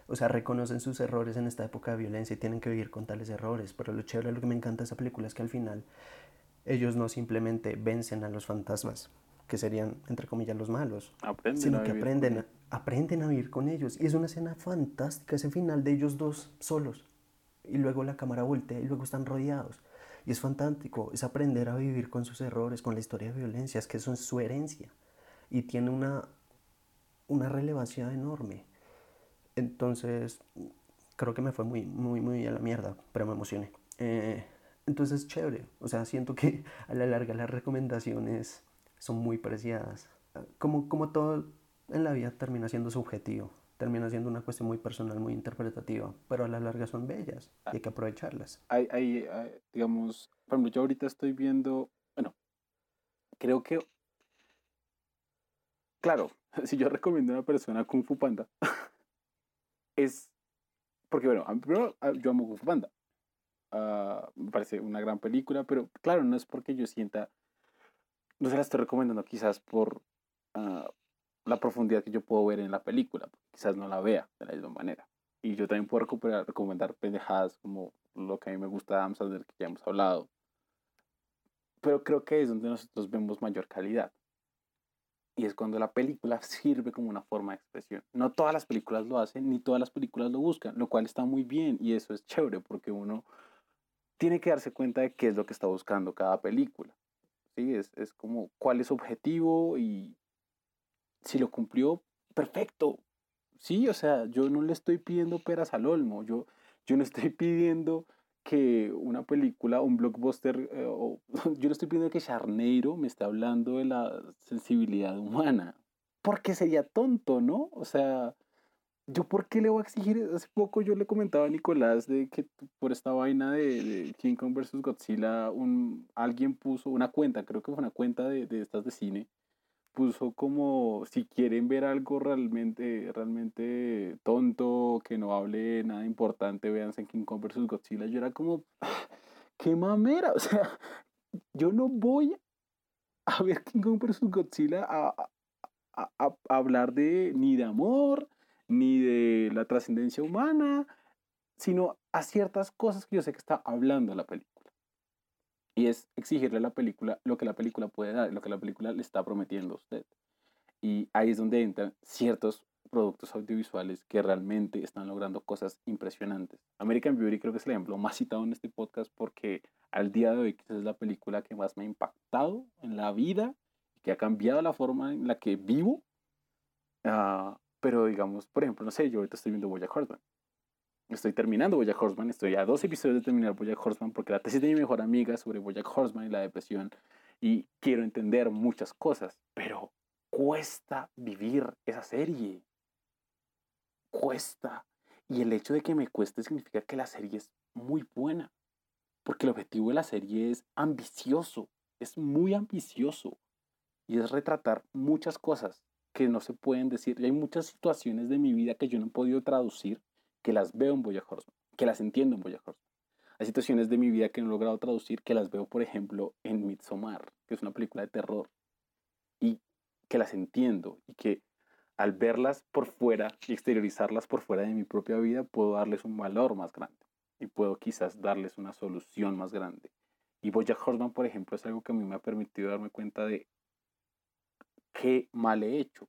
o sea, reconocen sus errores en esta época de violencia y tienen que vivir con tales errores. Pero lo chévere, lo que me encanta de esa película es que al final ellos no simplemente vencen a los fantasmas, que serían, entre comillas, los malos, sino que aprenden a, aprenden a vivir con ellos. Y es una escena fantástica, ese final de ellos dos solos. Y luego la cámara voltea y luego están rodeados. Y es fantástico, es aprender a vivir con sus errores, con la historia de violencia, es que es su herencia. Y tiene una, una relevancia enorme. Entonces, creo que me fue muy, muy, muy a la mierda, pero me emocioné. Eh, entonces, chévere. O sea, siento que a la larga las recomendaciones son muy preciadas. Como, como todo en la vida termina siendo subjetivo, termina siendo una cuestión muy personal, muy interpretativa, pero a la larga son bellas y hay que aprovecharlas. Hay, hay, digamos, por ejemplo, yo ahorita estoy viendo, bueno, creo que, claro, si yo recomiendo a una persona Kung Fu Panda, es porque, bueno, primero ah, yo amo Fu Panda. Ah, me parece una gran película, pero claro, no es porque yo sienta, no se la estoy recomendando quizás por uh, la profundidad que yo puedo ver en la película, quizás no la vea de la misma manera. Y yo también puedo recuperar, recomendar pendejadas como lo que a mí me gusta de Amsterdam, que ya hemos hablado. Pero creo que es donde nosotros vemos mayor calidad. Y es cuando la película sirve como una forma de expresión. No todas las películas lo hacen, ni todas las películas lo buscan, lo cual está muy bien y eso es chévere porque uno tiene que darse cuenta de qué es lo que está buscando cada película. ¿Sí? Es, es como cuál es su objetivo y si lo cumplió, perfecto. Sí, o sea, yo no le estoy pidiendo peras al olmo, yo, yo no estoy pidiendo que una película, un blockbuster, eh, yo no estoy pidiendo que Charneiro me esté hablando de la sensibilidad humana, porque sería tonto, ¿no? O sea, ¿yo por qué le voy a exigir? Hace poco yo le comentaba a Nicolás de que por esta vaina de, King Kong vs. Godzilla, un, alguien puso una cuenta, creo que fue una cuenta de, de estas de cine, puso como si quieren ver algo realmente, realmente tonto, que no hable nada importante, véanse en King Kong vs. Godzilla. Yo era como, qué mamera, o sea, yo no voy a ver King Kong vs. Godzilla a, a, hablar de ni de amor, ni de la trascendencia humana, sino a ciertas cosas que yo sé que está hablando la película. Y es exigirle a la película lo que la película puede dar, lo que la película le está prometiendo a usted. Y ahí es donde entran ciertos productos audiovisuales que realmente están logrando cosas impresionantes. American Beauty creo que es el ejemplo más citado en este podcast porque al día de hoy es la película que más me ha impactado en la vida, que ha cambiado la forma en la que vivo. Ah, pero digamos, por ejemplo, no sé, yo ahorita estoy viendo Bojack Horseman. Estoy terminando Bojack Horseman, estoy a dos episodios de terminar Bojack Horseman porque la tesis de mi mejor amiga sobre Bojack Horseman y la depresión y quiero entender muchas cosas, pero cuesta vivir esa serie. Cuesta. Y el hecho de que me cueste significa que la serie es muy buena. Porque el objetivo de la serie es ambicioso. Es muy ambicioso. Y es retratar muchas cosas que no se pueden decir. Y hay muchas situaciones de mi vida que yo no he podido traducir, que las veo en Boya Horseman, que las entiendo en Boya Horseman. Hay situaciones de mi vida que no he logrado traducir, que las veo, por ejemplo, en Midsommar, que es una película de terror. Y que las entiendo y que al verlas por fuera y exteriorizarlas por fuera de mi propia vida, puedo darles un valor más grande y puedo quizás darles una solución más grande. Y Bojack Horseman, por ejemplo, es algo que a mí me ha permitido darme cuenta de qué mal he hecho,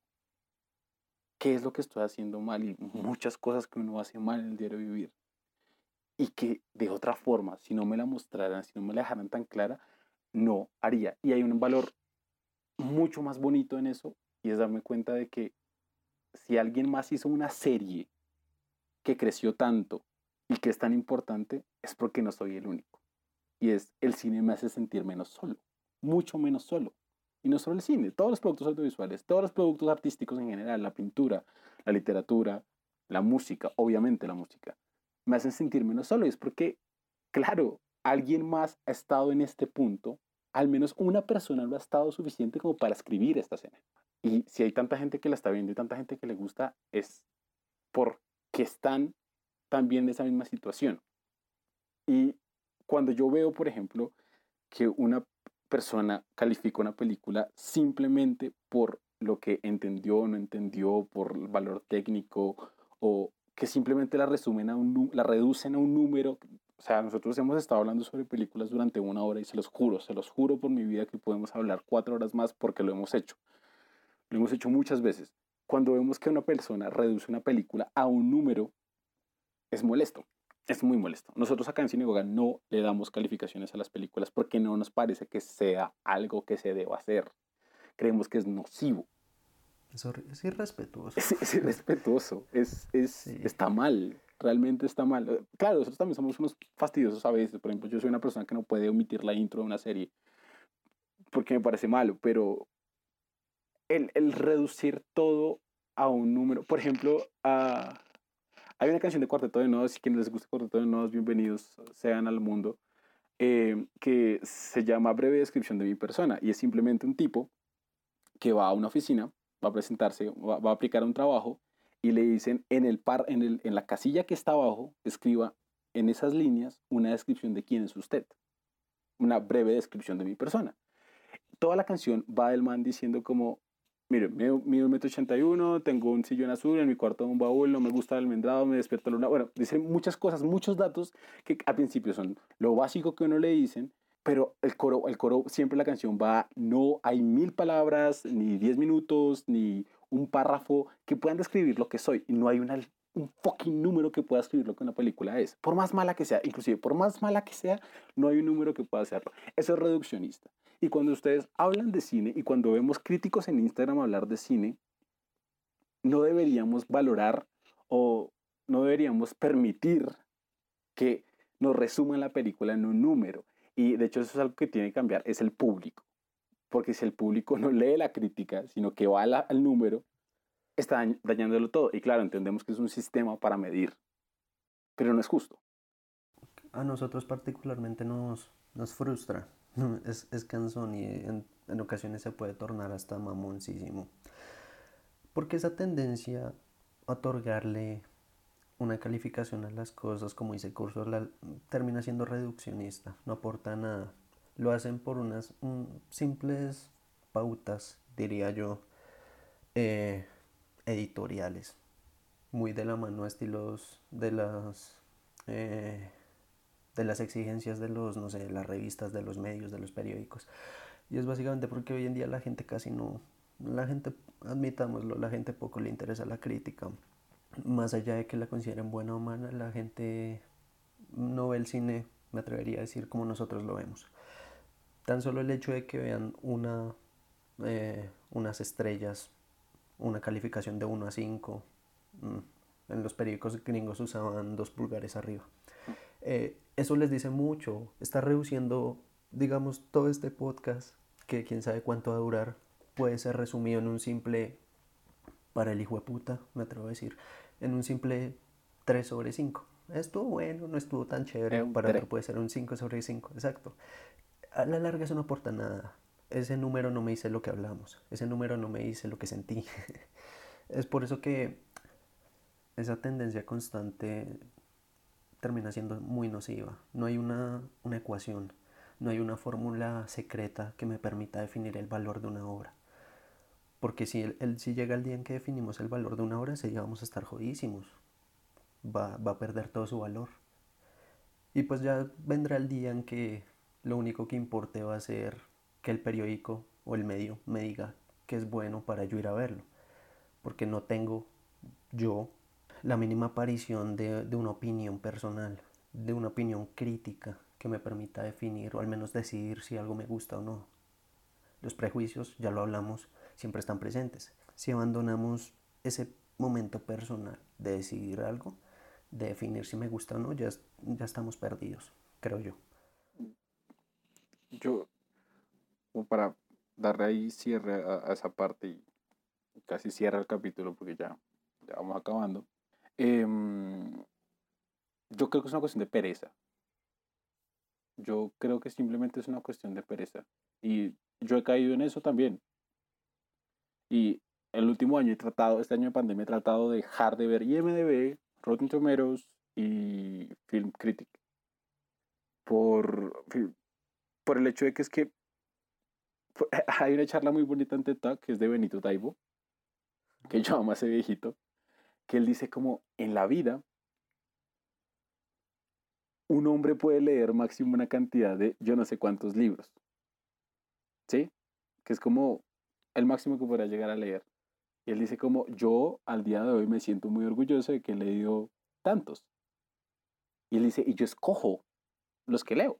qué es lo que estoy haciendo mal y muchas cosas que uno hace mal en el diario vivir. Y que de otra forma, si no me la mostraran, si no me la dejaran tan clara, no haría. Y hay un valor mucho más bonito en eso y es darme cuenta de que si alguien más hizo una serie que creció tanto y que es tan importante, es porque no soy el único. Y es el cine me hace sentir menos solo, mucho menos solo. Y no solo el cine, todos los productos audiovisuales, todos los productos artísticos en general, la pintura, la literatura, la música, obviamente la música, me hacen sentir menos solo. Y es porque, claro, alguien más ha estado en este punto al menos una persona no ha estado suficiente como para escribir esta escena. Y si hay tanta gente que la está viendo y tanta gente que le gusta, es porque están también en esa misma situación. Y cuando yo veo, por ejemplo, que una persona califica una película simplemente por lo que entendió o no entendió, por el valor técnico, o que simplemente la, resumen a un, la reducen a un número o sea, nosotros hemos estado hablando sobre películas durante una hora y se los juro, se los juro por mi vida que podemos hablar cuatro horas más porque lo hemos hecho. Lo hemos hecho muchas veces. Cuando vemos que una persona reduce una película a un número, es molesto. Es muy molesto. Nosotros acá en Sinagoga no le damos calificaciones a las películas porque no nos parece que sea algo que se deba hacer. Creemos que es nocivo. Es, es irrespetuoso. Es, irrespetuoso. Es, es Está mal realmente está mal. Claro, nosotros también somos unos fastidiosos a veces. Por ejemplo, yo soy una persona que no puede omitir la intro de una serie porque me parece malo, pero el, el reducir todo a un número, por ejemplo, hay una canción de Cuarteto de Nodos, y quienes les gusta Cuarteto de Nodos, bienvenidos sean al mundo, eh, que se llama Breve Descripción de mi persona, y es simplemente un tipo que va a una oficina, va a presentarse, va, va a aplicar un trabajo, y le dicen en, el par, en, el, en la casilla que está abajo, escriba en esas líneas una descripción de quién es usted, una breve descripción de mi persona. Toda la canción va del man diciendo como, mire, mido y uno, tengo un sillón azul, en mi cuarto un baúl, no me gusta el almendrado, me despierto la luna. Bueno, dice muchas cosas, muchos datos que al principio son lo básico que uno le dicen, pero el coro, el coro, siempre la canción va, no hay mil palabras, ni diez minutos, ni un párrafo que puedan describir lo que soy. Y no hay una, un fucking número que pueda escribir lo que una película es. Por más mala que sea, inclusive por más mala que sea, no hay un número que pueda hacerlo. Eso es reduccionista. Y cuando ustedes hablan de cine y cuando vemos críticos en Instagram hablar de cine, no deberíamos valorar o no deberíamos permitir que nos resuman la película en un número. Y de hecho eso es algo que tiene que cambiar, es el público porque si el público no lee la crítica, sino que va al número, está dañándolo todo. Y claro, entendemos que es un sistema para medir, pero no es justo. A nosotros particularmente nos, nos frustra, es, es cansón y en, en ocasiones se puede tornar hasta mamoncísimo. Porque esa tendencia a otorgarle una calificación a las cosas, como dice Curso, la, termina siendo reduccionista, no aporta nada lo hacen por unas simples pautas, diría yo, eh, editoriales, muy de la mano a estilos de las, eh, de las exigencias de los, no sé, las revistas, de los medios, de los periódicos. Y es básicamente porque hoy en día la gente casi no, La gente, admitámoslo, la gente poco le interesa la crítica. Más allá de que la consideren buena o mala, la gente no ve el cine, me atrevería a decir, como nosotros lo vemos. Tan solo el hecho de que vean una, eh, unas estrellas, una calificación de 1 a 5, mm, en los periódicos gringos usaban dos pulgares arriba. Eh, eso les dice mucho, está reduciendo, digamos, todo este podcast, que quién sabe cuánto va a durar, puede ser resumido en un simple, para el hijo de puta, me atrevo a decir, en un simple 3 sobre 5. Estuvo bueno, no estuvo tan chévere, un para otro puede ser un 5 sobre 5, exacto. A la larga eso no aporta nada. Ese número no me dice lo que hablamos, ese número no me dice lo que sentí. es por eso que esa tendencia constante termina siendo muy nociva. No hay una, una ecuación, no hay una fórmula secreta que me permita definir el valor de una obra. Porque si, el, si llega el día en que definimos el valor de una obra, ese día vamos a estar jodísimos. Va, va a perder todo su valor. Y pues ya vendrá el día en que lo único que importe va a ser que el periódico o el medio me diga que es bueno para yo ir a verlo. Porque no tengo yo la mínima aparición de, de una opinión personal, de una opinión crítica que me permita definir o al menos decidir si algo me gusta o no. Los prejuicios, ya lo hablamos, siempre están presentes. Si abandonamos ese momento personal de decidir algo, de definir si me gusta o no, ya, ya estamos perdidos, creo yo. Yo, como para darle ahí cierre a, a esa parte y casi cierra el capítulo porque ya, ya vamos acabando. Em, yo creo que es una cuestión de pereza. Yo creo que simplemente es una cuestión de pereza. Y yo he caído en eso también. Y el último año he tratado, este año de pandemia he tratado de dejar de ver IMDB, Rotten Tomatoes y Film Critic. Por, por el hecho de que es que hay una charla muy bonita en TED que es de Benito Taibo, que yo amo a ese viejito, que él dice como en la vida un hombre puede leer máximo una cantidad de yo no sé cuántos libros. ¿Sí? Que es como el máximo que podrá llegar a leer. Y él dice como yo al día de hoy me siento muy orgulloso de que he leído tantos. Y él dice, y yo escojo los que leo.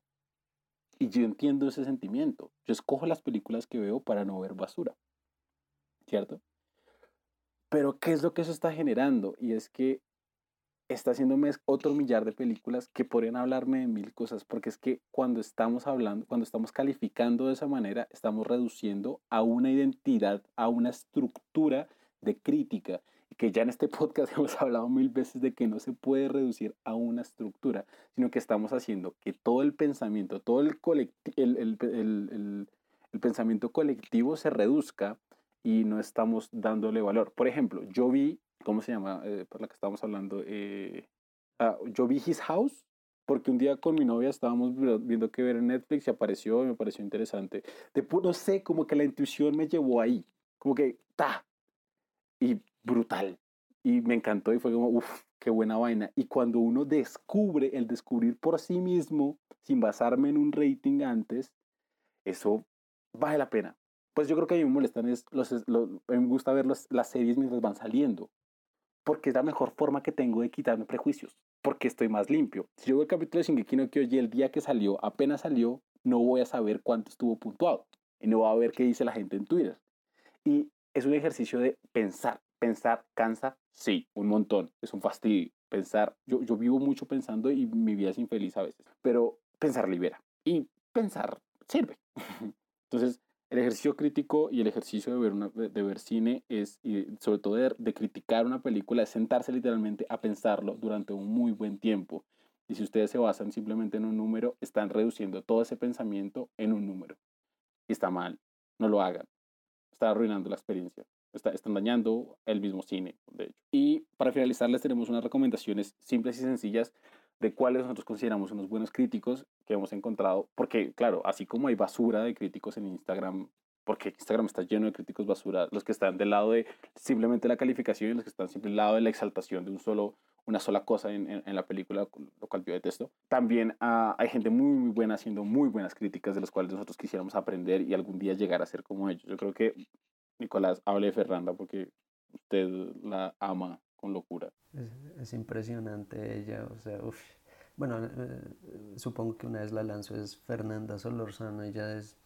Y yo entiendo ese sentimiento. Yo escojo las películas que veo para no ver basura. ¿Cierto? Pero ¿qué es lo que eso está generando? Y es que está haciéndome otro millar de películas que podrían hablarme de mil cosas, porque es que cuando estamos hablando, cuando estamos calificando de esa manera, estamos reduciendo a una identidad, a una estructura de crítica, que ya en este podcast hemos hablado mil veces de que no se puede reducir a una estructura, sino que estamos haciendo que todo el pensamiento, todo el- el- el- el pensamiento colectivo se reduzca y no estamos dándole valor. Por ejemplo, yo vi, ¿cómo se llama? Eh, por la que estábamos hablando, eh, ah, yo vi His House porque un día con mi novia estábamos vi- viendo que ver en Netflix y apareció y me pareció interesante. De no sé, como que la intuición me llevó ahí, como que, ta, y brutal. Y me encantó y fue como, uff, qué buena vaina. Y cuando uno descubre, el descubrir por sí mismo, sin basarme en un rating antes, eso vale la pena. Pues yo creo que a mí me molestan es los, me gusta ver los- las series mientras van saliendo. Porque es la mejor forma que tengo de quitarme prejuicios. Porque estoy más limpio. Si yo veo el capítulo de Shingeki no Kyojin el día que salió, apenas salió, no voy a saber cuánto estuvo puntuado. Y no voy a ver qué dice la gente en Twitter. Y es un ejercicio de pensar. Pensar cansa, sí, un montón. Es un fastidio. Pensar, yo, yo vivo mucho pensando y mi vida es infeliz a veces. Pero pensar libera. Y pensar sirve. Entonces, el ejercicio crítico y el ejercicio de ver, una, de ver cine es, y sobre todo de, de criticar una película, es sentarse literalmente a pensarlo durante un muy buen tiempo. Y si ustedes se basan simplemente en un número, están reduciendo todo ese pensamiento en un número. Y está mal, no lo hagan. Está arruinando la experiencia. Está, están dañando el mismo cine, de hecho. Y para finalizar, les tenemos unas recomendaciones simples y sencillas de cuáles nosotros consideramos unos buenos críticos que hemos encontrado, porque claro, así como hay basura de críticos en Instagram, porque Instagram está lleno de críticos basura, los que están del lado de simplemente la calificación y los que están siempre del lado de la exaltación de un solo, una sola cosa en, en, la película, lo cual yo detesto. También ah, hay gente muy, muy buena haciendo muy buenas críticas de las cuales nosotros quisiéramos aprender y algún día llegar a ser como ellos. Yo creo que Nicolás, hable de Fernanda porque usted la ama con locura. Es, es impresionante ella, o sea, uf. Bueno, eh, supongo que una vez la lanzó es Fernanda Solorzano, ella es,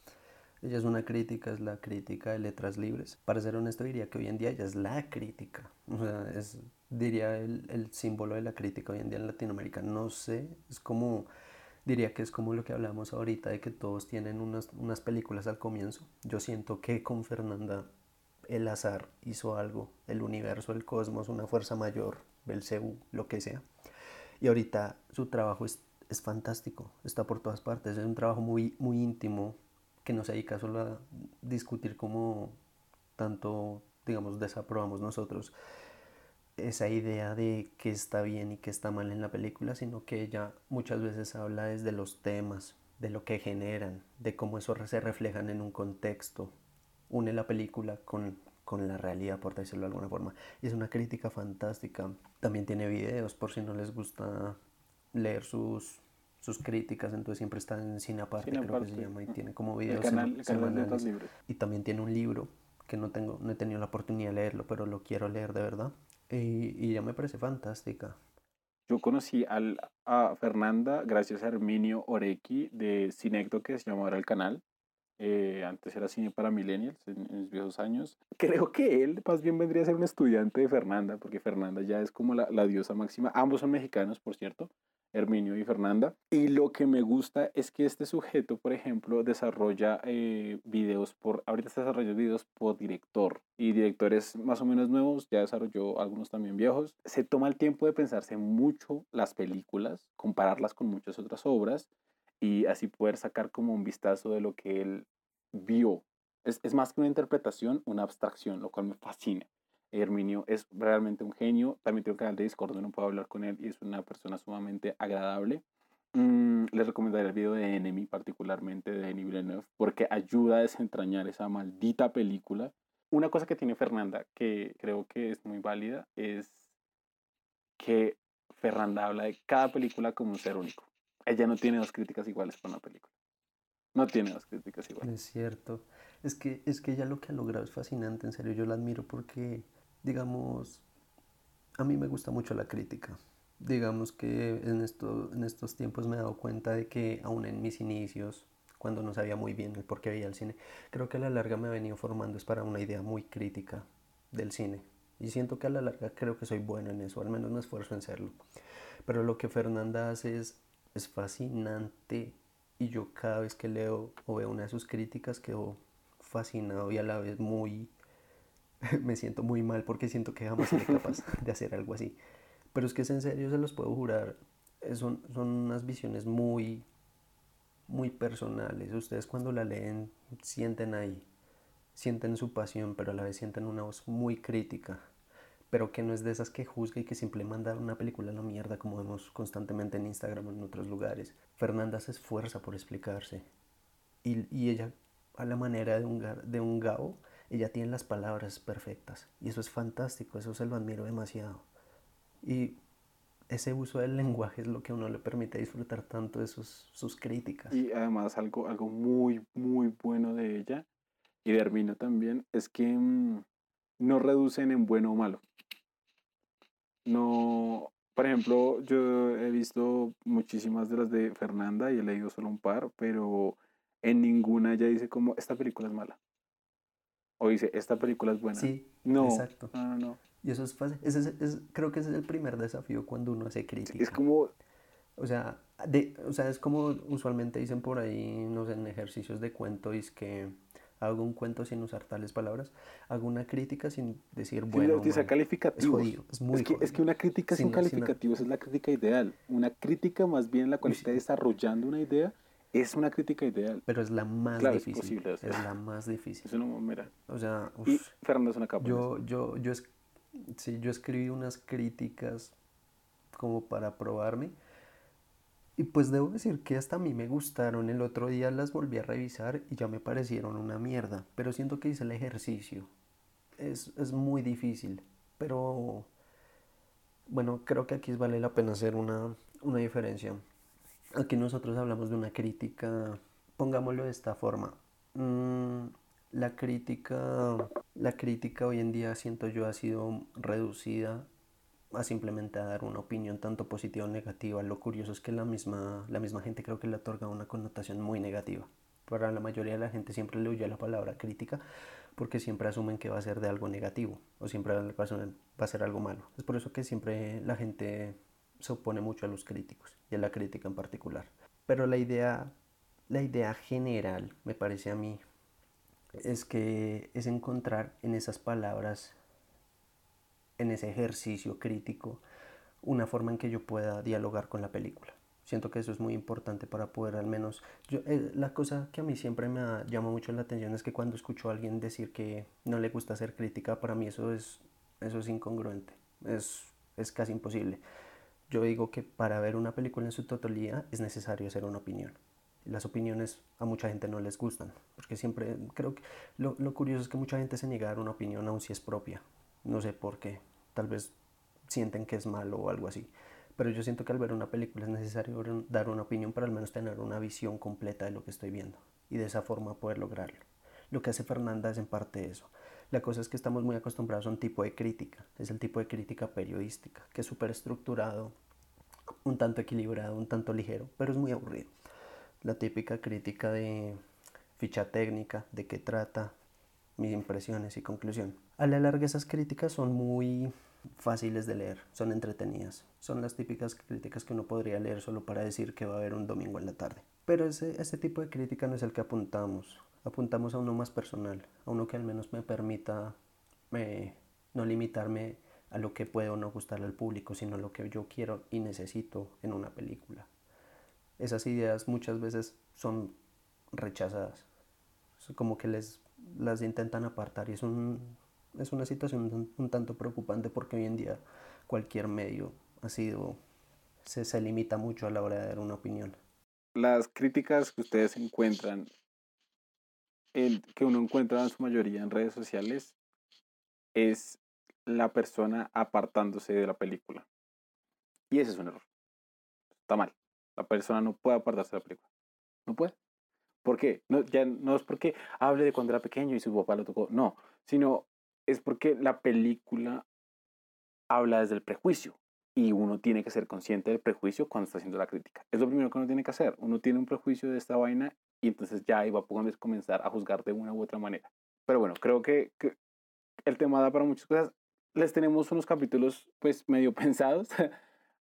ella es una crítica, es la crítica de letras libres. Para ser honesto diría que hoy en día ella es la crítica, o sea, es, diría el, el símbolo de la crítica hoy en día en Latinoamérica. No sé, es como diría que es como lo que hablamos ahorita de que todos tienen unas, unas películas al comienzo. Yo siento que con Fernanda el azar hizo algo, el universo, el cosmos, una fuerza mayor, Belcebú, lo que sea. Y ahorita su trabajo es, fantástico, está por todas partes, es un trabajo muy, muy íntimo que no se dedica solo a discutir como tanto, digamos, desaprobamos nosotros esa idea de qué está bien y qué está mal en la película, sino que ella muchas veces habla desde los temas, de lo que generan, de cómo eso se reflejan en un contexto, une la película con, con la realidad, por decirlo de alguna forma. Y es una crítica fantástica. También tiene videos, por si no les gusta leer sus, sus críticas, entonces siempre está en Cine Aparte, Cine creo Aparte. que se llama, y tiene como videos El canal, el canal semanales. Y también tiene un libro que no, tengo, no he tenido la oportunidad de leerlo, pero lo quiero leer de verdad. Y, y ya me parece fantástica. Yo conocí al, a Fernanda gracias a Herminio Orequi de Cinecto, que se llama ahora el canal. Eh, antes era Cine para Millennials en, en viejos años. Creo que él más bien vendría a ser un estudiante de Fernanda, porque Fernanda ya es como la, la diosa máxima. Ambos son mexicanos, por cierto, Herminio y Fernanda. Y lo que me gusta es que este sujeto, por ejemplo, desarrolla eh, videos por, ahorita está desarrollando videos por director. Y directores más o menos nuevos, ya desarrolló algunos también viejos. Se toma el tiempo de pensarse mucho las películas, compararlas con muchas otras obras y así poder sacar como un vistazo de lo que él vio. Es, es más que una interpretación, una abstracción, lo cual me fascina. Herminio es realmente un genio. También tiene un canal de Discord donde no puedo hablar con él y es una persona sumamente agradable. Mm, les recomendaría el video de Enemy, particularmente de Denis Villeneuve, porque ayuda a desentrañar esa maldita película. Una cosa que tiene Fernanda, que creo que es muy válida, es que Fernanda habla de cada película como un ser único. Ella no tiene dos críticas iguales para una película. No tiene dos críticas iguales. Es cierto. Es que, es que ella lo que ha logrado es fascinante, en serio, yo la admiro porque, digamos, a mí me gusta mucho la crítica. Digamos que en, esto, en estos tiempos me he dado cuenta de que aún en mis inicios, cuando no sabía muy bien el por qué veía el cine, creo que a la larga me ha venido formando es para una idea muy crítica del cine. Y siento que a la larga creo que soy bueno en eso, al menos me esfuerzo en serlo. Pero lo que Fernanda hace es, es fascinante. Y yo cada vez que leo o veo una de sus críticas quedo fascinado y a la vez muy me siento muy mal porque siento que jamás seré capaz de hacer algo así. Pero es que es en serio se los puedo jurar eh, son, son unas visiones muy muy personales. Ustedes cuando la leen sienten ahí sienten su pasión pero a la vez sienten una voz muy crítica pero que no es de esas que juzga y que simple manda una película a la mierda como vemos constantemente en Instagram o en otros lugares. Fernanda se esfuerza por explicarse y, y ella a la manera de un, de un Gao, ella tiene las palabras perfectas y eso es fantástico, eso se lo admiro demasiado. Y ese uso del lenguaje es lo que a uno le permite disfrutar tanto de sus, sus críticas. Y además algo, algo muy, muy bueno de ella y de Hermino también es que mm, no reducen en bueno o malo. No, por ejemplo, yo he visto muchísimas de las de Fernanda y he leído solo un par, pero en ninguna ella dice como, esta película es mala. O dice, esta película es buena. Sí, no, exacto. no, no, no. Y eso es fácil. Ese es- es- creo que ese es el primer desafío cuando uno hace crítica. Es como, O sea, de, o sea, es como usualmente dicen por ahí, no sé, en ejercicios de cuento, es que hago un cuento sin usar tales palabras, hago una crítica sin decir sin bueno. o utilizar calificativos. Es jodido, es muy es, que, es que jodido. una crítica sin, Sin- sin- calificativos es la crítica ideal. Una crítica más bien en la cual sí. está desarrollando una idea es una crítica ideal. Pero es la más Claro, es difícil. posible Es, hacer. la más difícil. Eso no, mira. O sea, Y Fernando es una capa. yo, yo, yo, es- sí, yo escribí unas críticas como para probarme. Y pues debo decir que hasta a mí me gustaron. El otro día las volví a revisar y ya me parecieron una mierda. Pero siento que hice el ejercicio. Es, es muy difícil. Pero bueno, creo que aquí vale la pena hacer una, una diferencia. Aquí nosotros hablamos de una crítica, pongámoslo de esta forma. Mm, la crítica la crítica hoy en día siento yo ha sido reducida a simplemente dar una opinión tanto positiva o negativa. Lo curioso es que la misma, la misma gente creo que le otorga una connotación muy negativa. Para la mayoría de la gente siempre le huye la palabra crítica porque siempre asumen que va a ser de algo negativo o siempre va a ser algo malo. Es por eso que siempre la gente se opone mucho a los críticos y a la crítica en particular. Pero la idea, la idea general, me parece a mí, es que es encontrar en esas palabras, en ese ejercicio crítico, una forma en que yo pueda dialogar con la película. Siento que eso es muy importante para poder al menos... Yo, eh, la cosa que a mí siempre me llama mucho la atención es que cuando escucho a alguien decir que no le gusta hacer crítica, para mí eso es, eso es incongruente, es, es casi imposible. Yo digo que para ver una película en su totalidad es necesario hacer una opinión las opiniones a mucha gente no les gustan, porque siempre creo que lo, lo, curioso es que mucha gente se niega a dar una opinión aun si es propia, no sé por qué, tal vez sienten que es malo o algo así, pero yo siento que al ver una película es necesario dar una opinión para al menos tener una visión completa de lo que estoy viendo y de esa forma poder lograrlo. Lo que hace Fernanda es en parte eso. La cosa es que estamos muy acostumbrados a un tipo de crítica, es el tipo de crítica periodística, que es súper estructurado, un tanto equilibrado, un tanto ligero, pero es muy aburrido la típica crítica de ficha técnica, de qué trata, mis impresiones y conclusión. A la larga esas críticas son muy fáciles de leer, son entretenidas, son las típicas críticas que uno podría leer solo para decir que va a haber un domingo en la tarde. Pero ese, ese tipo de crítica no es el que apuntamos, apuntamos a uno más personal, a uno que al menos me permita eh, no limitarme a lo que puede o no gustarle al público, sino a lo que yo quiero y necesito en una película esas ideas muchas veces son rechazadas. como que les las intentan apartar y es, un, es una situación un, tanto preocupante porque hoy en día cualquier medio ha sido, se, se limita mucho a la hora de dar una opinión. Las críticas que ustedes encuentran, el, que uno encuentra en su mayoría en redes sociales, es la persona apartándose de la película. Y ese es un error. Está mal. La persona no puede apartarse de la película. No puede. ¿Por qué? No, ya no es porque hable de cuando era pequeño y su papá lo tocó. No, sino es porque la película habla desde el prejuicio y uno tiene que ser consciente del prejuicio cuando está haciendo la crítica. Es lo primero que uno tiene que hacer. Uno tiene un prejuicio de esta vaina y entonces ya iba a comenzar a juzgar de una u otra manera. Pero bueno, creo que, que el tema da para muchas cosas. Les tenemos unos capítulos pues medio pensados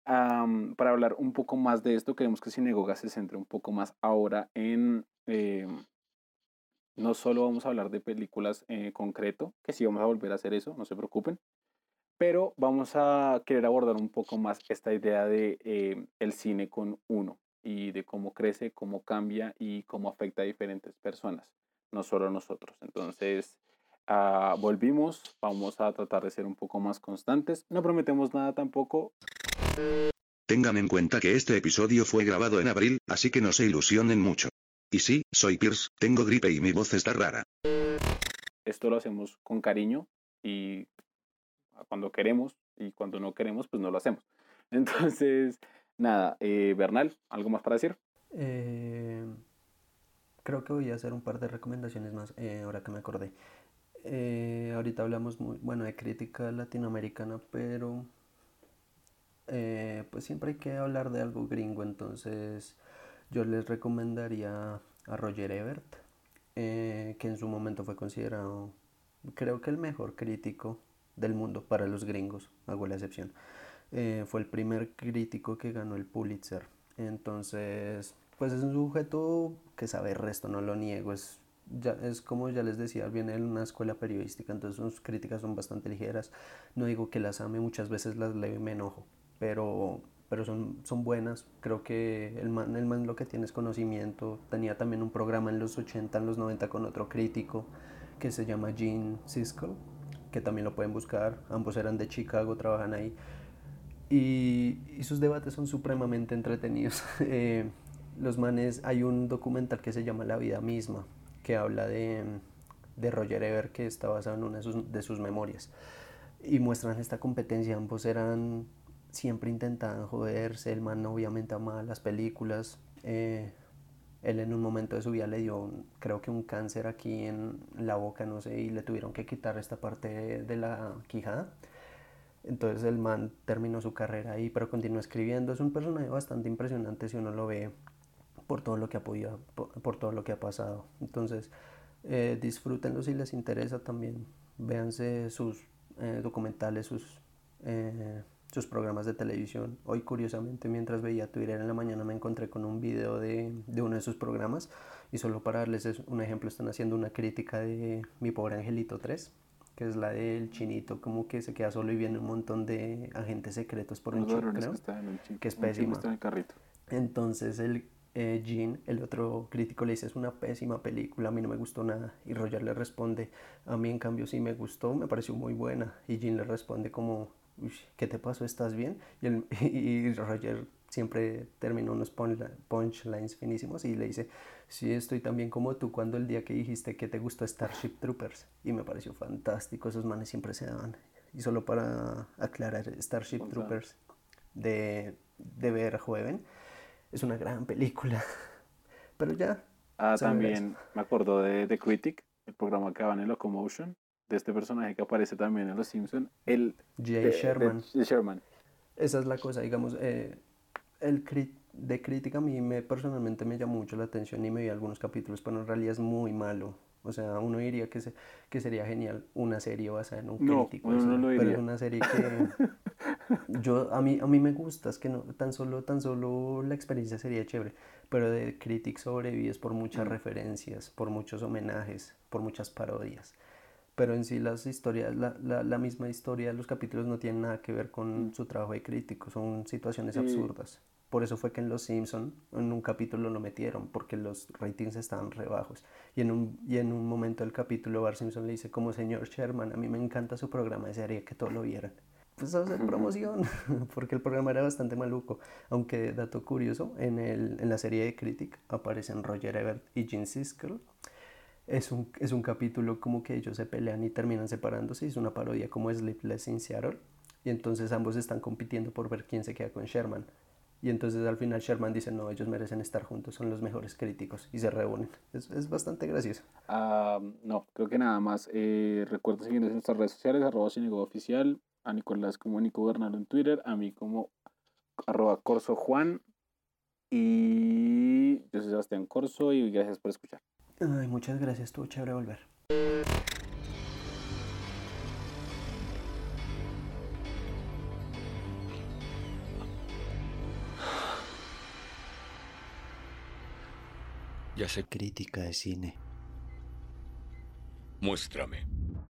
para hablar un poco más de esto, queremos que Sinagoga se centre un poco más ahora en... Em, no solo vamos a hablar de películas en concreto, que sí vamos a volver a hacer eso, no se preocupen, pero vamos a querer abordar un poco más esta idea de em, el cine con uno y de cómo crece, cómo cambia y cómo afecta a diferentes personas, no solo nosotros. Entonces, ah, volvimos, vamos a tratar de ser un poco más constantes. No prometemos nada tampoco, Tengan en cuenta que este episodio fue grabado en abril, así que no se ilusionen mucho. Y sí, soy Pierce, tengo gripe y mi voz está rara. Esto lo hacemos con cariño y cuando queremos y cuando no queremos, pues no lo hacemos. Entonces, nada, eh, Bernal, ¿algo más para decir? Eh, creo que voy a hacer un par de recomendaciones más, eh, ahora que me acordé. ahorita hablamos muy, bueno, de crítica latinoamericana, pero eh, pues siempre hay que hablar de algo gringo, entonces yo les recomendaría a Roger Ebert, eh, que en su momento fue considerado, creo que el mejor crítico del mundo para los gringos, hago la excepción. Eh, fue el primer crítico que ganó el Pulitzer. Entonces, pues es un sujeto que sabe el resto, no lo niego, es ya, es como ya les decía, viene en una escuela periodística, entonces sus críticas son bastante ligeras. No digo que las ame, muchas veces las leo y me enojo, pero, pero son, son buenas. Creo que el man, el man lo que tiene es conocimiento. Tenía también un programa en los 80, en los 90 con otro crítico que se llama Gene Siskel, que también lo pueden buscar. Ambos eran de Chicago, trabajan ahí. Y, y sus debates son supremamente entretenidos. Eh, los manes, hay un documental que se llama La vida misma, que habla de, de Roger Ebert, que está basado en una de sus, de sus memorias. Y muestran esta competencia. Ambos eran siempre intentaban joderse, el man obviamente amaba las películas, eh, él en un momento de su vida le dio, un- creo que un cáncer aquí en la boca, no sé, y le tuvieron que quitar esta parte de, la quijada. Entonces el man terminó su carrera ahí, pero continuó escribiendo. Es un personaje bastante impresionante si uno lo ve por todo lo que ha podido, por, por todo lo que ha pasado. Entonces, eh, disfrútenlo si les interesa también. Véanse sus eh, documentales, sus, eh, sus programas de televisión. Hoy, curiosamente, mientras veía Twitter en la mañana, me encontré con un video de, de uno de sus programas. Y solo para darles es- un ejemplo, están haciendo una crítica de Mi Pobre Angelito 3, que es la del chinito, como que se queda solo y viene un montón de agentes secretos por un creo. que que es pésima. está en el carrito. Entonces el eh, Gene, el otro crítico, le dice es una pésima película, a mí no me gustó nada. Y Roger le responde, a mí en cambio sí me gustó, me pareció muy buena. Y Gene le responde como, "Uy, ¿qué te pasó? ¿Estás bien? Y, el- y Roger siempre termina unos punchli- punchlines finísimos y le dice, sí, estoy tan bien como tú cuando el día que dijiste que te gustó Starship Troopers. Y me pareció fantástico, esos manes siempre se daban. Y solo para aclarar, Starship. Troopers de, de ver joven es una gran película. Pero ya, Ah, también me acordó de The Critic, el programa que van en Locomotion, de este personaje que aparece también en Los Simpsons, el Jay de- Sherman. de Sherman. Esa es la cosa, digamos, eh, el cri- de crítica a mí me, personalmente me llama mucho la atención y me vi algunos capítulos, pero en realidad es muy malo. O sea, uno diría que, se- que sería genial una serie basada en un No, crítico, no lo pero es diría. una serie que yo a mí a mí me gusta, es que no tan solo tan solo la experiencia sería chévere, pero de Critic sobrevives por muchas Mm. referencias, por muchos homenajes, por muchas parodias. Pero en sí las historias, la, la, la misma historia de los capítulos no tienen nada que ver con Mm. su trabajo de crítico, son situaciones Sí. absurdas. Por eso fue que en Los Simpson en un capítulo lo metieron, porque los ratings estaban re bajos. Y en un, y en un momento del capítulo Bart Simpson le dice, como señor Sherman, a mí me encanta su programa, desearía que todos lo vieran. Pues a hacer promoción, porque el programa era bastante maluco. Aunque, dato curioso, en, el, en la serie de Critic aparecen Roger Ebert y Gene Siskel. Es un, es un capítulo como que ellos se pelean y terminan separándose. Es una parodia como Sleepless in Seattle. Y entonces ambos están compitiendo por ver quién se queda con Sherman. Y entonces al final Sherman dice, no, ellos merecen estar juntos, son los mejores críticos. Y se reúnen. Es, es bastante gracioso. Ah, no, creo que nada más. Eh, recuerda seguirnos en nuestras redes sociales, arroba Cinigo Oficial, a Nicolás como Nico Bernardo en Twitter, a mí como arroba Corso Juan. Y yo soy Sebastián Corso y gracias por escuchar. Ay, muchas gracias, estuvo chévere volver. Ya sé. Crítica de cine. Muéstrame.